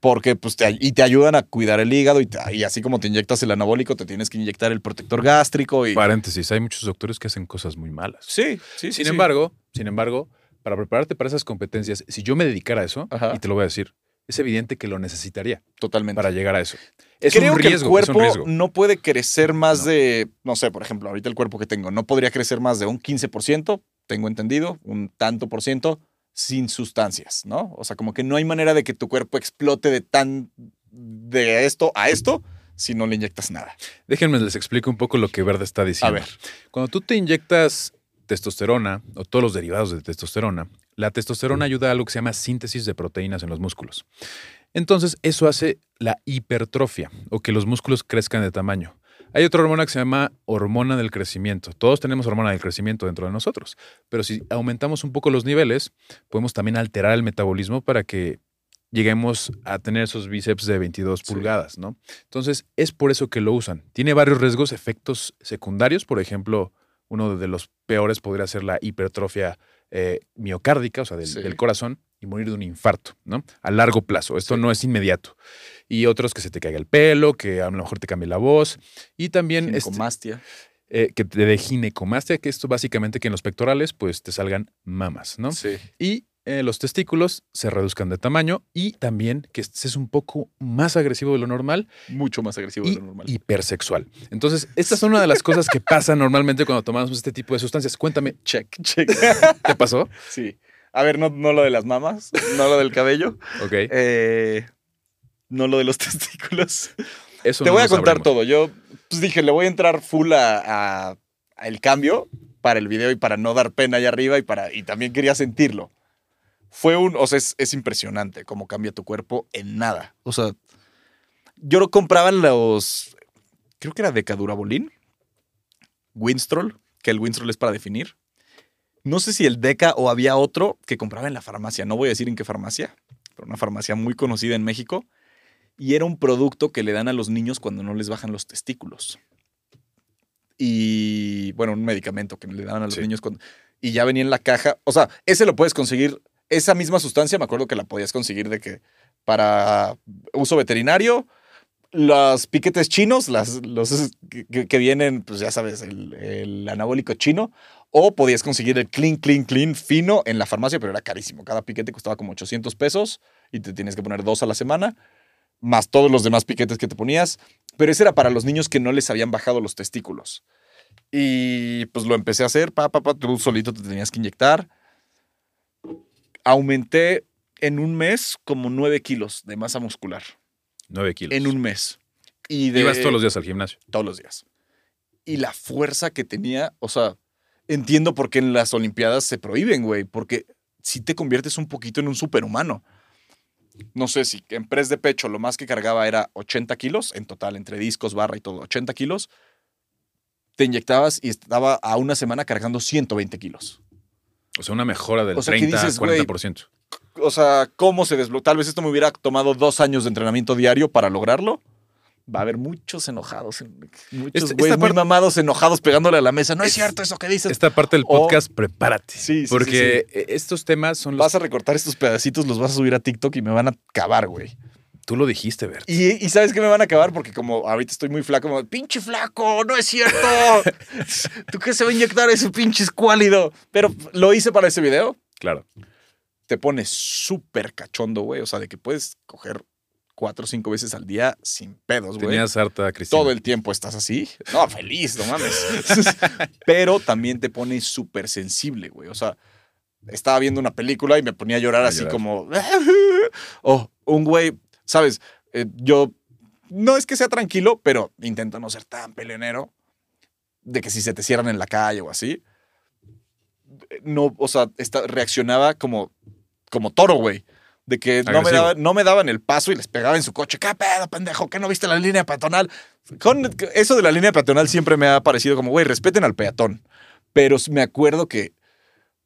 Porque, pues, te, y te ayudan a cuidar el hígado y, te- y así como te inyectas el anabólico, te tienes que inyectar el protector gástrico y... Paréntesis, hay muchos doctores que hacen cosas muy malas. Sí, sí, Sin sí. embargo, sin embargo, para prepararte para esas competencias, si yo me dedicara a eso, Ajá. y te lo voy a decir, es evidente que lo necesitaría totalmente. para llegar a eso. Es Creo un que el riesgo, es un cuerpo riesgo. no puede crecer más No. de, no sé, por ejemplo, ahorita el cuerpo que tengo no podría crecer más de un 15%, tengo entendido, un tanto por ciento, sin sustancias, ¿no? O sea, como que no hay manera de que tu cuerpo explote de tan de esto a esto si no le inyectas nada. Déjenme les explico un poco lo que Verde está diciendo. A ver. Cuando tú te inyectas testosterona o todos los derivados de testosterona, la testosterona ayuda a algo que se llama síntesis de proteínas en los músculos. Entonces, eso hace la hipertrofia o que los músculos crezcan de tamaño. Hay otra hormona que se llama hormona del crecimiento. Todos tenemos hormona del crecimiento dentro de nosotros, pero si aumentamos un poco los niveles, podemos también alterar el metabolismo para que lleguemos a tener esos bíceps de 22 Sí. pulgadas, ¿no? Entonces, es por eso que lo usan. Tiene varios riesgos, efectos secundarios. Por ejemplo, uno de los peores podría ser la hipertrofia eh, miocárdica, o sea, del, Sí. del corazón, y morir de un infarto, ¿no? A largo plazo. Esto no es inmediato. Y otros que se te caiga el pelo, que a lo mejor te cambie la voz. Y también este, Ginecomastia. eh, que te dé ginecomastia, que esto básicamente que en los pectorales pues te salgan mamas, ¿no? Sí. y eh, los testículos se reduzcan de tamaño y también que estés un poco más agresivo de lo normal Mucho más agresivo y de lo normal. hipersexual. Entonces, estas son una de las cosas que pasan normalmente cuando tomamos este tipo de sustancias. Cuéntame, check, [laughs] check. ¿te pasó? sí. A ver, no, no lo de las mamas, no lo del cabello, Ok. eh, no lo de los [laughs] testículos. Eso Te no voy a contar sabremos. todo. Yo pues, dije, le voy a entrar full a, a- a el cambio para el video y para no dar pena allá arriba y, para, y también quería sentirlo. Fue un, o sea, es, es impresionante cómo cambia tu cuerpo en nada. O sea, yo lo compraba en los, creo que era Decadurabolin, Winstrol, que el Winstrol es para definir. No sé si el Deca o había otro que compraba en la farmacia. No voy a decir en qué farmacia, pero una farmacia muy conocida en México. Y era un producto que le dan a los niños cuando no les bajan los testículos. Y bueno, un medicamento que le daban a los Sí. niños cuando... Y ya venía en la caja. O sea, ese lo puedes conseguir. Esa misma sustancia, me acuerdo que la podías conseguir de que para uso veterinario, los piquetes chinos, las, los que, que vienen, pues ya sabes, el, el anabólico chino, o podías conseguir el clean, clean, clean fino en la farmacia, pero era carísimo. Cada piquete costaba como 800 pesos y te tienes que poner dos a la semana, más todos los demás piquetes que te ponías. Pero ese era para los niños que no les habían bajado los testículos. Y pues lo empecé a hacer, pa, pa, pa, tú solito te tenías que inyectar. Aumenté en un mes como 9 kilos de masa muscular. 9 kilos. En un mes. Y de, Ibas todos los días al gimnasio. todos los días. Y la fuerza que tenía, o sea, entiendo por qué en las Olimpiadas se prohíben, güey, porque si te conviertes un poquito en un superhumano. No sé si en press de pecho lo más que cargaba era 80 kilos en total, entre discos, barra y todo, 80 kilos. Te inyectabas y estaba a una semana cargando 120 kilos. O sea, una mejora del O sea, ¿qué 30 dices, güey? 40%. O sea, ¿cómo se desbloqueó? Tal vez esto me hubiera tomado dos años de entrenamiento diario para lograrlo. Va a haber muchos enojados, en- muchos güeyes muy mamados enojados pegándole a la mesa. No es cierto eso que dices. Esta parte del O- podcast, prepárate. Sí, sí, sí, Porque eh, estos temas son los. Vas a recortar estos pedacitos, los vas a subir a TikTok y me van a acabar, güey. Tú lo dijiste, Bert. Y, y ¿sabes qué me van a acabar? Porque como ahorita estoy muy flaco, como, pinche flaco, no es cierto. [laughs] ¿Tú qué se va a inyectar ese pinche escuálido? Pero lo hice para ese video. Claro. Te pones súper cachondo, güey. O sea, de que puedes coger cuatro o cinco veces al día sin pedos, güey. Tenías harta Cristina. Todo el tiempo estás así. No, [laughs] feliz, no mames. [laughs] Pero también te pone súper sensible, güey. O sea, estaba viendo una película y me ponía a llorar A así llorar. como. [laughs] O un güey, ¿sabes? Eh, yo no es que sea tranquilo, pero intento no ser tan peleonero. De que si se te cierran en la calle o así. No, o sea, esta- reaccionaba como, como toro, güey. De que no me, daban, no me daban el paso y les pegaba en su coche. ¿Qué pedo, pendejo? ¿Qué no viste la línea peatonal? Con eso de la línea peatonal siempre me ha parecido como, güey, respeten al peatón. Pero me acuerdo que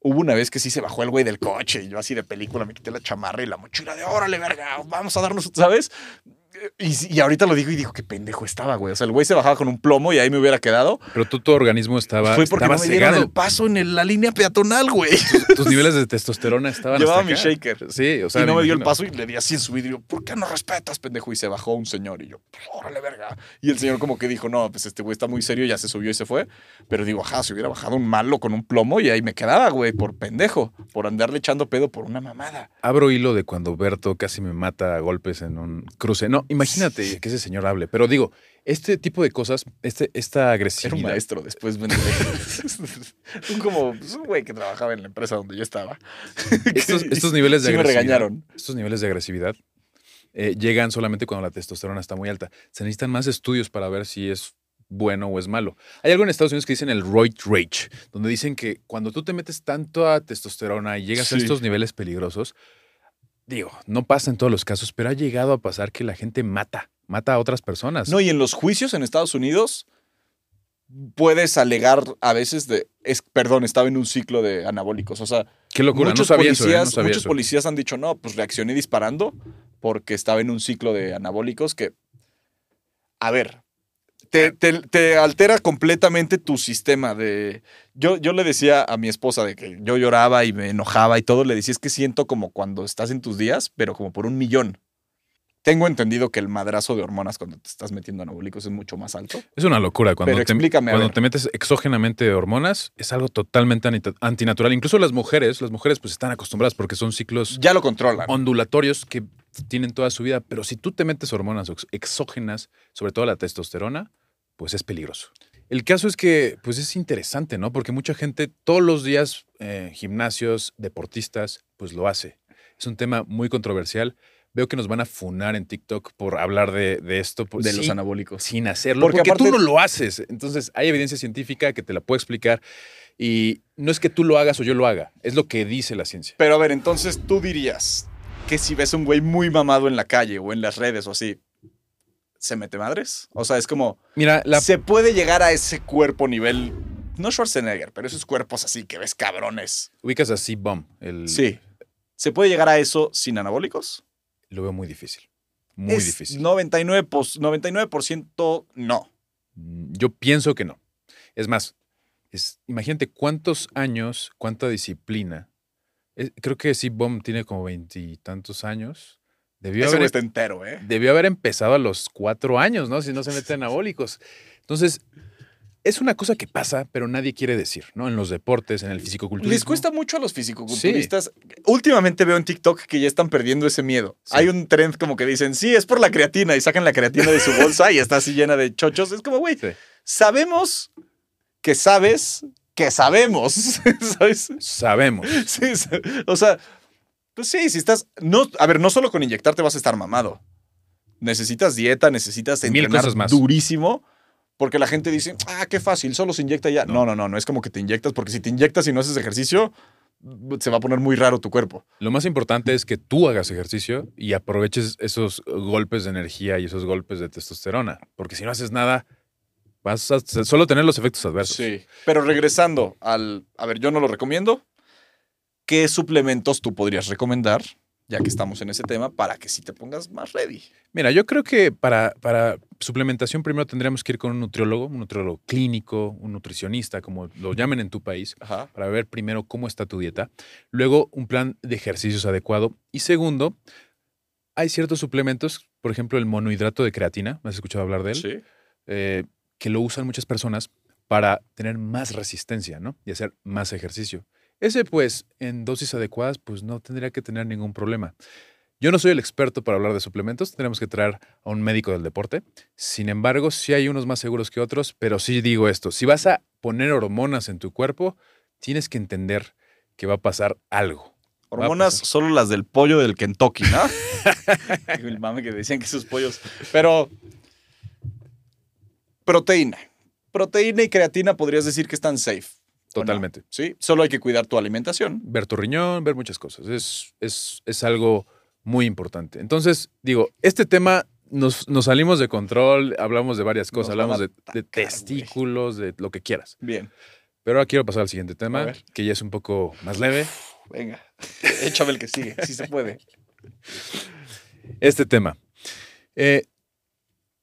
hubo una vez que sí se bajó el güey del coche y yo así de película me quité la chamarra y la mochila de órale, verga, vamos a darnos, ¿sabes? Y, y ahorita lo digo y digo, qué pendejo estaba, güey. O sea, el güey se bajaba con un plomo y ahí me hubiera quedado. Pero tú, tu organismo estaba, Fue porque estaba no me dieron el paso en el- la línea peatonal, güey. Tus niveles de testosterona estaban Llevaba hasta mi acá. shaker. Sí, o sea. y no me dio el paso y le di así en su vidrio. ¿Por qué no respetas, pendejo? Y se bajó un señor y yo, órale, verga. Y el señor como que dijo, no, pues este güey está muy serio, ya se subió y se fue. Pero digo, ajá, si hubiera bajado un malo con un plomo y ahí me quedaba, güey, por pendejo, por andarle echando pedo por una mamada. Abro hilo de cuando Berto casi me mata a golpes en un cruce. No, imagínate que ese señor hable. Pero digo, este tipo de cosas, este, esta Era agresividad. un maestro, después [laughs] un como pues, un güey que trabajaba en la empresa donde yo estaba. [laughs] Estos, [laughs] estos niveles de Sí me agresividad. regañaron. Estos niveles de agresividad eh, llegan solamente cuando la testosterona está muy alta. Se necesitan más estudios para ver si es bueno o es malo. Hay algo en Estados Unidos que dicen el roid rage, donde dicen que cuando tú te metes tanto a testosterona y llegas a estos niveles peligrosos, digo, no pasa en todos los casos, pero ha llegado a pasar que la gente mata, mata a otras personas. No, y en los juicios en Estados Unidos puedes alegar a veces de, es, perdón, estaba en un ciclo de anabólicos. O sea, Qué locura, muchos, no sabía eso, policías, ¿eh? no sabía muchos eso. policías han dicho, no, pues reaccioné disparando porque estaba en un ciclo de anabólicos que, a ver, te, te- te altera completamente tu sistema de... Yo, yo le decía a mi esposa de que yo lloraba y me enojaba y todo, le decía, es que siento como cuando estás en tus días, pero como por un millón. Tengo entendido que el madrazo de hormonas cuando te estás metiendo anabólicos es mucho más alto. Es una locura. Cuando, Pero te, explícame, cuando te metes exógenamente hormonas, es algo totalmente antinatural. Incluso las mujeres, las mujeres pues están acostumbradas porque son ciclos Ya lo controlan. ondulatorios que tienen toda su vida. Pero si tú te metes hormonas ex- exógenas, sobre todo la testosterona, pues es peligroso. El caso es que, pues es interesante, ¿no? Porque mucha gente todos los días, eh, gimnasios, deportistas, pues lo hace. Es un tema muy controversial. Veo que nos van a funar en TikTok por hablar de, de esto. de los anabólicos. sin hacerlo. Porque Porque, tú no lo haces. Entonces, hay evidencia científica que te la puedo explicar. Y no es que tú lo hagas o yo lo haga, es lo que dice la ciencia. Pero a ver, entonces tú dirías que si ves un güey muy mamado en la calle o en las redes o así, ¿se mete madres? O sea, es como, Mira, la, se puede llegar a ese cuerpo nivel, no Schwarzenegger, pero esos cuerpos así que ves cabrones. ubicas a C-Bomb. El, Sí. ¿Se puede llegar a eso sin anabólicos? Lo veo muy difícil. Muy Es difícil. 99%, pos- 99% no. Mm, Yo pienso que no. Es más, es, imagínate cuántos años, cuánta disciplina. Es- creo que C-Bomb tiene como veintitantos años. Debió Ese haber, güey está entero, ¿eh? debió haber empezado a los cuatro años, ¿no? Si no se mete anabólicos. Entonces, es una cosa que pasa, pero nadie quiere decir, ¿no? En los deportes, en el fisicoculturismo. Les cuesta mucho a los fisicoculturistas. Últimamente veo en TikTok que ya están perdiendo ese miedo. Sí. Hay un trend como que dicen, sí, es por la creatina y sacan la creatina de su [laughs] bolsa y está así llena de chochos. Es como, güey, Sí. sabemos que sabes que sabemos, [laughs] ¿sabes? Sabemos. Sí, sa- o sea, pues sí, si estás, no, a ver, no solo con inyectarte vas a estar mamado. Necesitas dieta, necesitas Mil entrenar cosas más. durísimo. Porque la gente dice, ah, qué fácil, solo se inyecta y ya. No. no, no, no, es como que te inyectas, porque si te inyectas y no haces ejercicio, se va a poner muy raro tu cuerpo. Lo más importante es que tú hagas ejercicio y aproveches esos golpes de energía y esos golpes de testosterona. Porque si no haces nada, vas a solo tener los efectos adversos. Sí. Pero regresando al. A ver, yo no lo recomiendo. ¿Qué suplementos tú podrías recomendar, ya que estamos en ese tema, para que sí te pongas más ready? Mira, yo creo que para, para suplementación primero tendríamos que ir con un nutriólogo, un nutriólogo clínico, un nutricionista, como lo llamen en tu país, Ajá. para ver primero cómo está tu dieta. Luego, un plan de ejercicios adecuado. Y segundo, hay ciertos suplementos, por ejemplo, el monohidrato de creatina, ¿me has escuchado hablar de él? Sí. Eh, que lo usan muchas personas para tener más resistencia, ¿no? Y hacer más ejercicio. Ese, pues, en dosis adecuadas, pues no tendría que tener ningún problema. Yo no soy el experto para hablar de suplementos, tenemos que traer a un médico del deporte. Sin embargo, sí hay unos más seguros que otros, pero sí digo esto, si vas a poner hormonas en tu cuerpo, tienes que entender que va a pasar algo. Hormonas pasar. solo las del pollo del Kentucky, ¿no? [laughs] El mame que decían que esos pollos. Pero. Proteína. Proteína y creatina podrías decir que están safe. Totalmente. Sí. Solo hay que cuidar tu alimentación. Ver tu riñón, ver muchas cosas. Es, es, es algo muy importante. Entonces, digo, este tema nos, nos salimos de control, hablamos de varias cosas, Nos hablamos de, atacar, testículos, de lo que quieras. Bien. Pero ahora quiero pasar al siguiente tema, que ya es un poco más leve. Venga. [laughs] Échame el que sigue. Si se puede. Este tema. Eh,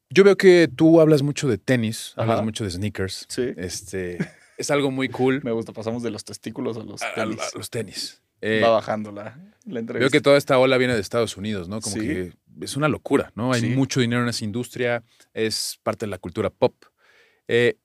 yo veo que tú hablas mucho de tenis, Ajá. hablas mucho de sneakers. Sí. Este, es algo muy cool. Me gusta. Pasamos de los testículos a los a- tenis. a los tenis. Eh, Va bajando la, la entrevista. Veo que toda esta ola viene de Estados Unidos, ¿no? Como Sí. que es una locura, ¿no? Hay Sí. mucho dinero en esa industria, es parte de la cultura pop. Eh,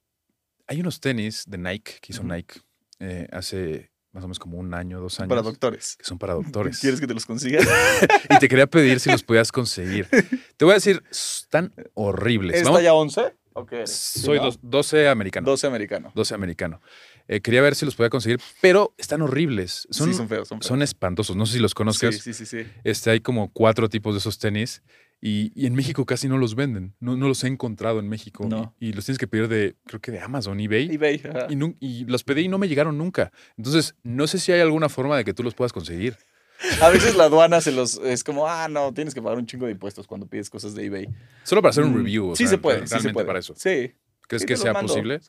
hay unos tenis de Nike, que hizo. Nike eh, hace más o menos como un año, dos años. Para doctores. Que son para doctores. ¿Quieres que te los consiga? [laughs] Y te quería pedir si los podías conseguir. Te voy a decir, están horribles. ¿Es Vamos- talla 11? ¿O qué eres? Sí, Soy ¿no? dos- 12 americano. 12 americano. 12 americano. Eh, quería ver si los podía conseguir, pero están horribles. Son, sí, son feos, son feos. son espantosos. No sé si los conozcas. Sí, sí, sí, sí. Este, hay como cuatro tipos de esos tenis y, y en México casi no los venden. No, no los he encontrado en México. No. Y, y los tienes que pedir de, creo que de Amazon, eBay. eBay. Y, y los pedí y no me llegaron nunca. Entonces, no sé si hay alguna forma de que tú los puedas conseguir. [laughs] A veces la aduana se los es como, ah, no, tienes que pagar un chingo de impuestos cuando pides cosas de eBay. Solo para hacer un Mm, review. o sí sea, se puede, sí se puede. para eso. Sí. ¿Crees sí que sea mando. posible? Sí.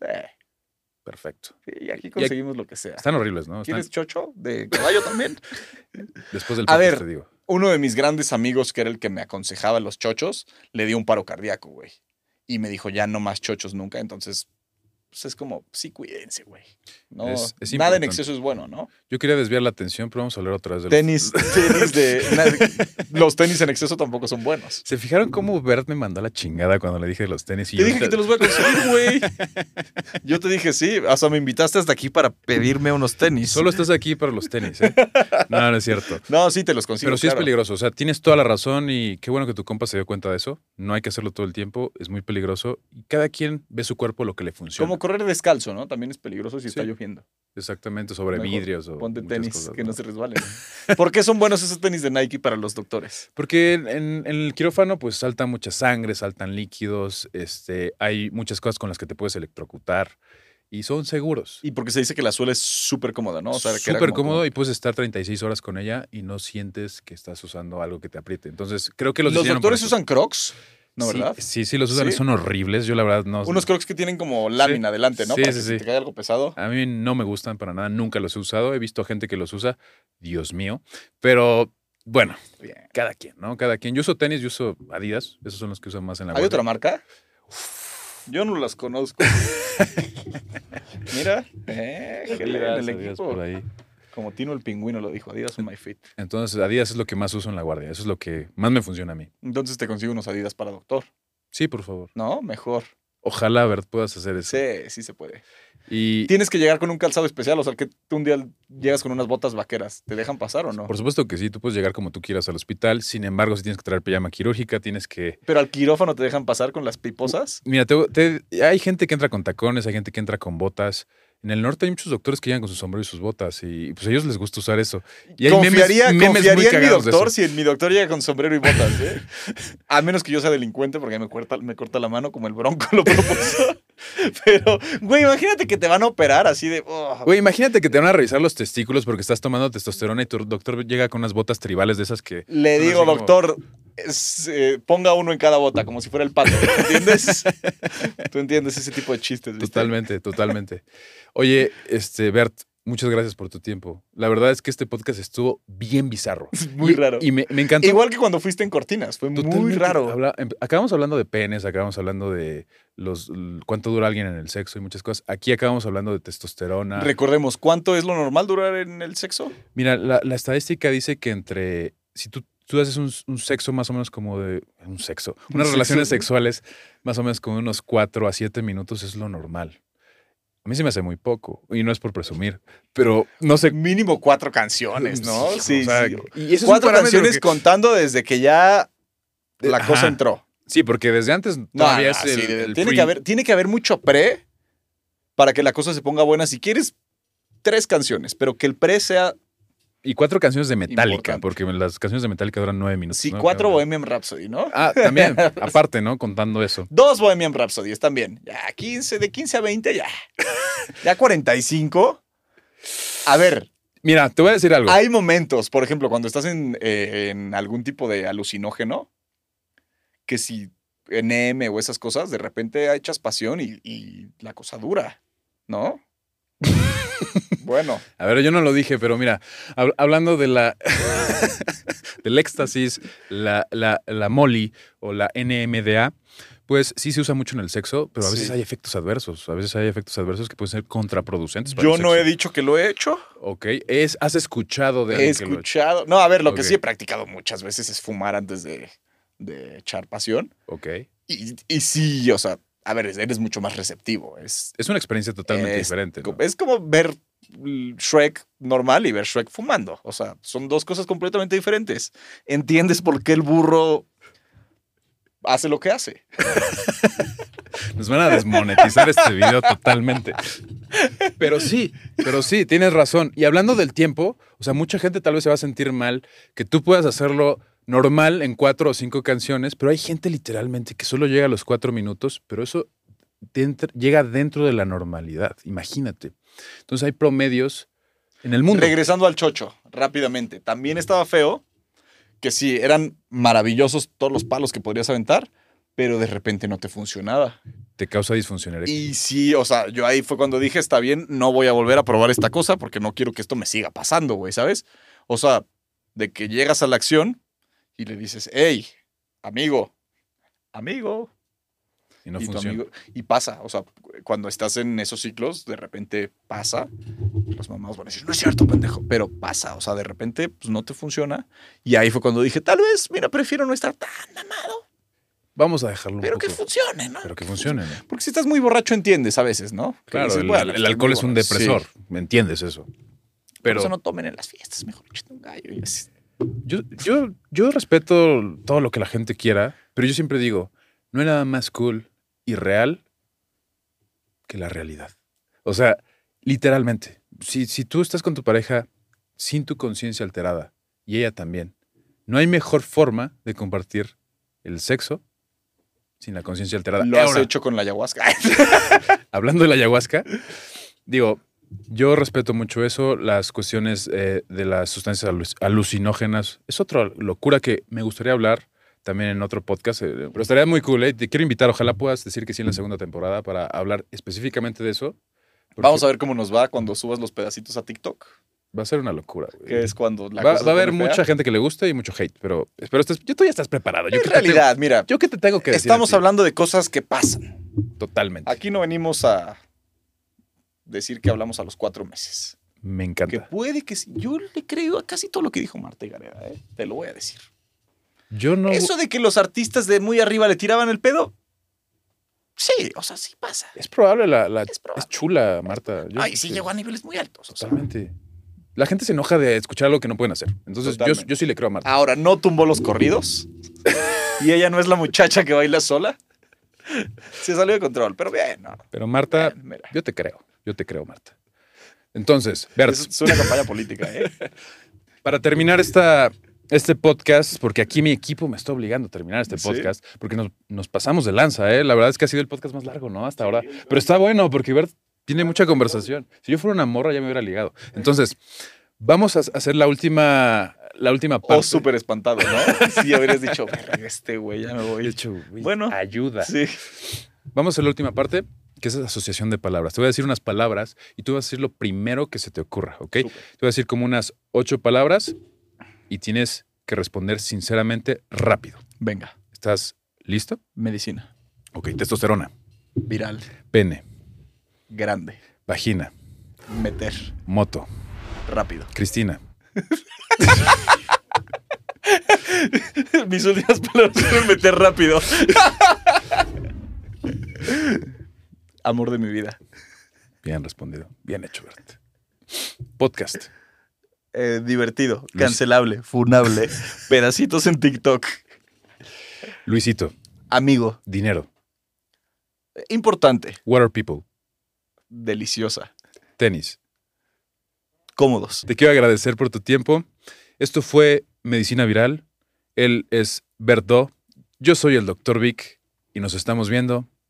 Perfecto. Sí, y aquí conseguimos lo que sea. Están horribles, ¿no? Están- ¿Quieres chocho de caballo también? [laughs] después del A podcast ver. te digo. Uno de mis grandes amigos, que era el que me aconsejaba los chochos, le dio un paro cardíaco, güey. Y me dijo, ya no más chochos nunca. Entonces, pues es como, sí, cuídense, güey. No, Es- es nada en exceso es bueno, ¿no? Yo quería desviar la atención, pero vamos a hablar otra vez de los- Tenis, [laughs] tenis de. los tenis en exceso tampoco son buenos. ¿Se fijaron cómo Bert me mandó la chingada cuando le dije de los tenis? Y Te yo dije que ahorita- te los voy a conseguir, güey. [laughs] Yo te dije sí. O sea, me invitaste hasta aquí para pedirme unos tenis. Solo estás aquí para los tenis, ¿eh? No, no es cierto. [laughs] No, sí, te los consigo. Pero sí es peligroso. O sea, tienes toda la razón y qué bueno que tu compa se dio cuenta de eso. No hay que hacerlo todo el tiempo. Es muy peligroso. Y cada quien ve su cuerpo lo que le funciona. Como correr descalzo, ¿no? También es peligroso si está lloviendo. Exactamente, sobre Mejor vidrios o Ponte tenis cosas, que no ¿no? se resbalen. [laughs] ¿Por qué son buenos esos tenis de Nike para los doctores? Porque en, en el quirófano, pues salta mucha sangre, saltan líquidos, este, hay muchas cosas con las que te puedes electrocutar y son seguros. Y porque se dice que la suela es súper cómoda, ¿no? O sea, Súper cómodo y puedes estar 36 horas con ella y no sientes que estás usando algo que te apriete. Entonces, creo que los, Los, doctores usan crocs, ¿no, Sí, verdad? Sí, sí, los usan. ¿Sí? Son horribles. Yo, la verdad, no. Unos crocs que tienen como lámina adelante, ¿no? Sí, Para sí, que sí. si te cae algo pesado. A mí no me gustan para nada. Nunca los he usado. He visto gente que los usa. Dios mío. Pero bueno, Bien. cada quien, ¿no? Cada quien. Yo uso tenis, yo uso Adidas. Esos son los que uso más en la ¿Hay guardia. otra marca? Yo no las conozco. [laughs] Mira, eh, qué le- el equipo. por ahí. Como Tino el pingüino lo dijo, Adidas on my feet. Entonces, Adidas es lo que más uso en la guardia. Eso es lo que más me funciona a mí. Entonces te consigo unos Adidas para doctor. Sí, por favor. ¿No? Mejor. Ojalá, Bert, puedas hacer eso. Sí, sí se puede. Y Tienes que llegar con un calzado especial, o sea, que tú un día llegas con unas botas vaqueras. ¿Te dejan pasar o no? por supuesto que sí, tú puedes llegar como tú quieras al hospital. Sin embargo, si tienes que traer pijama quirúrgica, tienes que Pero al quirófano te dejan pasar con las piposas. Mira, te- te- hay gente que entra con tacones, hay gente que entra con botas. En el norte hay muchos doctores que llegan con su sombrero y sus botas y pues a ellos les gusta usar eso. Y hay confiaría memes- memes confiaría en mi doctor si en mi doctor llega con sombrero y botas, ¿eh? [laughs] A menos que yo sea delincuente porque me corta, me corta la mano como el bronco lo propuso. [laughs] Pero, güey, imagínate que te van a operar así de... oh, Güey, imagínate que te van a revisar los testículos porque estás tomando testosterona y tu doctor llega con unas botas tribales de esas que... Le digo, como- doctor, es, eh, ponga uno en cada bota, como si fuera el pato. ¿Entiendes? [laughs] Tú entiendes ese tipo de chistes. ¿viste? Totalmente, totalmente. Oye, este, Bert, muchas gracias por tu tiempo. La verdad es que este podcast estuvo bien bizarro. [laughs] muy Y- raro. Y me, me encantó. Igual que cuando fuiste en Cortinas, fue muy raro. Habla- em- acabamos hablando de penes, acabamos hablando de los cuánto dura alguien en el sexo y muchas cosas. Aquí acabamos hablando de testosterona. Recordemos, ¿cuánto es lo normal durar en el sexo? Mira, la, la estadística dice que entre si tú, tú haces un, un sexo más o menos como de un sexo, unas relaciones sexuales más o menos como unos 4 a 7 minutos es lo normal. A mí se me hace muy poco y no es por presumir, pero no sé. Mínimo cuatro canciones, ¿no? Sí, o sea, sí. y eso Cuatro canciones que- contando desde que ya la Ajá. cosa entró. Sí, porque desde antes No, todavía no, es el, sí, el tiene, pre- que haber, tiene que haber mucho pre para que la cosa se ponga buena. Si quieres, tres canciones, pero que el pre sea. Y cuatro canciones de Metallica, Importante. porque las canciones de Metallica duran nueve minutos. Sí, ¿no? cuatro Bohemian Rhapsody, ¿no? Ah, también, [laughs] aparte, ¿no? Contando eso. Dos Bohemian Rhapsody están bien. Ya, 15, de 15 a 20, ya. Ya 45. A ver, Mira, te voy a decir algo. hay momentos, por ejemplo, cuando estás en, eh, en algún tipo de alucinógeno, que si NM o esas cosas, de repente echas pasión y, y la cosa dura, ¿no? Bueno, A ver, yo no lo dije, pero mira, hab- hablando de la [laughs] del éxtasis, la, la, la MOLI o la NMDA, pues sí se usa mucho en el sexo, pero a veces Sí. hay efectos adversos. A veces hay efectos adversos que pueden ser contraproducentes. para yo el no he dicho que lo he hecho. Ok, es, has escuchado de He alguien que lo escuchado. No, a ver, lo que sí he practicado muchas veces es fumar antes de, de echar pasión. Ok. Y, y sí, o sea, a ver, eres mucho más receptivo. Es, Es una experiencia totalmente es diferente. Es como ver Shrek normal y ver Shrek fumando. O sea, son dos cosas completamente diferentes. ¿Entiendes por qué el burro hace lo que hace? [laughs] Nos van a desmonetizar este video totalmente. Pero sí, pero sí, tienes razón. Y hablando del tiempo, o sea, mucha gente tal vez se va a sentir mal que tú puedas hacerlo normal en cuatro o cinco canciones, pero hay gente literalmente que solo llega a los cuatro minutos, pero eso dentro- llega dentro de la normalidad. Imagínate. Entonces hay promedios en el mundo. Regresando al chocho, rápidamente. También estaba feo que sí, eran maravillosos todos los palos que podrías aventar, pero de repente no te funcionaba. Te causa disfunción eréctil. Y sí, o sea, yo ahí fue cuando dije, está bien, no voy a volver a probar esta cosa porque no quiero que esto me siga pasando, güey, ¿sabes? O sea, de que llegas a la acción y le dices, hey, amigo, amigo. Y no y, funciona. amigo- y pasa, o sea, cuando estás en esos ciclos, de repente pasa. Los mamás van a decir, no es cierto, pendejo, pero pasa, o sea, de repente pues, no te funciona. Y ahí fue cuando dije, tal vez, mira, prefiero no estar tan mamado, Vamos a dejarlo un pero que funcione, ¿no? Pero que funcione, ¿no? Porque si estás muy borracho, entiendes a veces, ¿no? Claro, dices, el, bueno, el estoy alcohol es un depresor. Sí. ¿Me entiendes eso? Por Pero eso no tomen en las fiestas, mejor échate un gallo y así. Yo, yo, yo respeto todo lo que la gente quiera, pero yo siempre digo, no hay nada más cool y real que la realidad. O sea, literalmente, si, si tú estás con tu pareja sin tu conciencia alterada y ella también, no hay mejor forma de compartir el sexo sin la conciencia alterada. Lo has Ahora, hecho con la ayahuasca. [laughs] hablando de la ayahuasca, digo, yo respeto mucho eso, las cuestiones eh, de las sustancias alu- alucinógenas. Es otra locura que me gustaría hablar también en otro podcast, eh, pero estaría muy cool. eh. Te quiero invitar, ojalá puedas decir que sí en la segunda temporada para hablar específicamente de eso. Vamos a ver cómo nos va cuando subas los pedacitos a TikTok, Va a ser una locura. güey. que es cuando la va, cosa va a haber fea. mucha gente que le guste y mucho hate, pero espero estés, yo tú ya estás preparado. Yo En qué te tengo- realidad, mira, yo qué te tengo que estamos hablando de cosas que pasan. totalmente. Aquí no venimos a decir que hablamos a los cuatro meses. Me Que encanta. puede que sí. Yo le creo a casi todo lo que dijo Marta y Gareda, ¿eh? te lo voy a decir. Yo no. Eso de que los artistas de muy arriba le tiraban el pedo, sí, o sea, sí pasa. Es probable, la, la- Es chula, Marta. Yo- Ay, sí llegó a niveles muy altos. o sea. Totalmente. La gente se enoja de escuchar algo que no pueden hacer. Entonces, yo, yo sí le creo a Marta. Ahora, no tumbó los corridos. [laughs] y ella no es la muchacha que baila sola. Se salió de control, pero bien, no. Pero Marta, Bien, yo te creo. Yo te creo, Marta. Entonces, Bert, Es, una campaña política, ¿eh? [laughs] para terminar esta, este podcast, porque aquí mi equipo me está obligando a terminar este ¿Sí? podcast, porque nos, nos pasamos de lanza, ¿eh? La verdad es que ha sido el podcast más largo, ¿no? Hasta ahora. Pero está bueno, porque Bert tiene mucha conversación. Si yo fuera una morra, ya me hubiera ligado. Entonces, vamos a hacer la última, la última parte. O súper espantado, ¿no? [laughs] Sí, habrías dicho, "Verga, este güey, ya me De voy. hecho, güey, Bueno. ayuda. Sí. Vamos a la última parte, que es la asociación de palabras. Te voy a decir unas palabras y tú vas a decir lo primero que se te ocurra, ¿ok? Te voy a decir como unas ocho palabras y tienes que responder sinceramente rápido. Venga, ¿Estás listo? medicina. Ok, testosterona, Viral. pene, Grande. vagina, Meter. moto, Rápido. Cristina, [laughs] Mis últimas palabras fueron meter rápido. [laughs] Amor de mi vida. bien respondido, bien hecho, Bert. Podcast, Eh, divertido. Cancelable. Funable. [laughs] Pedacitos en TikTok. Luisito, Amigo. dinero, Importante. water people, Deliciosa. tenis. Cómodos. Te quiero agradecer por tu tiempo. Esto fue Medicina Viral. Él es Berto. Yo soy el Dr. Vic y nos estamos viendo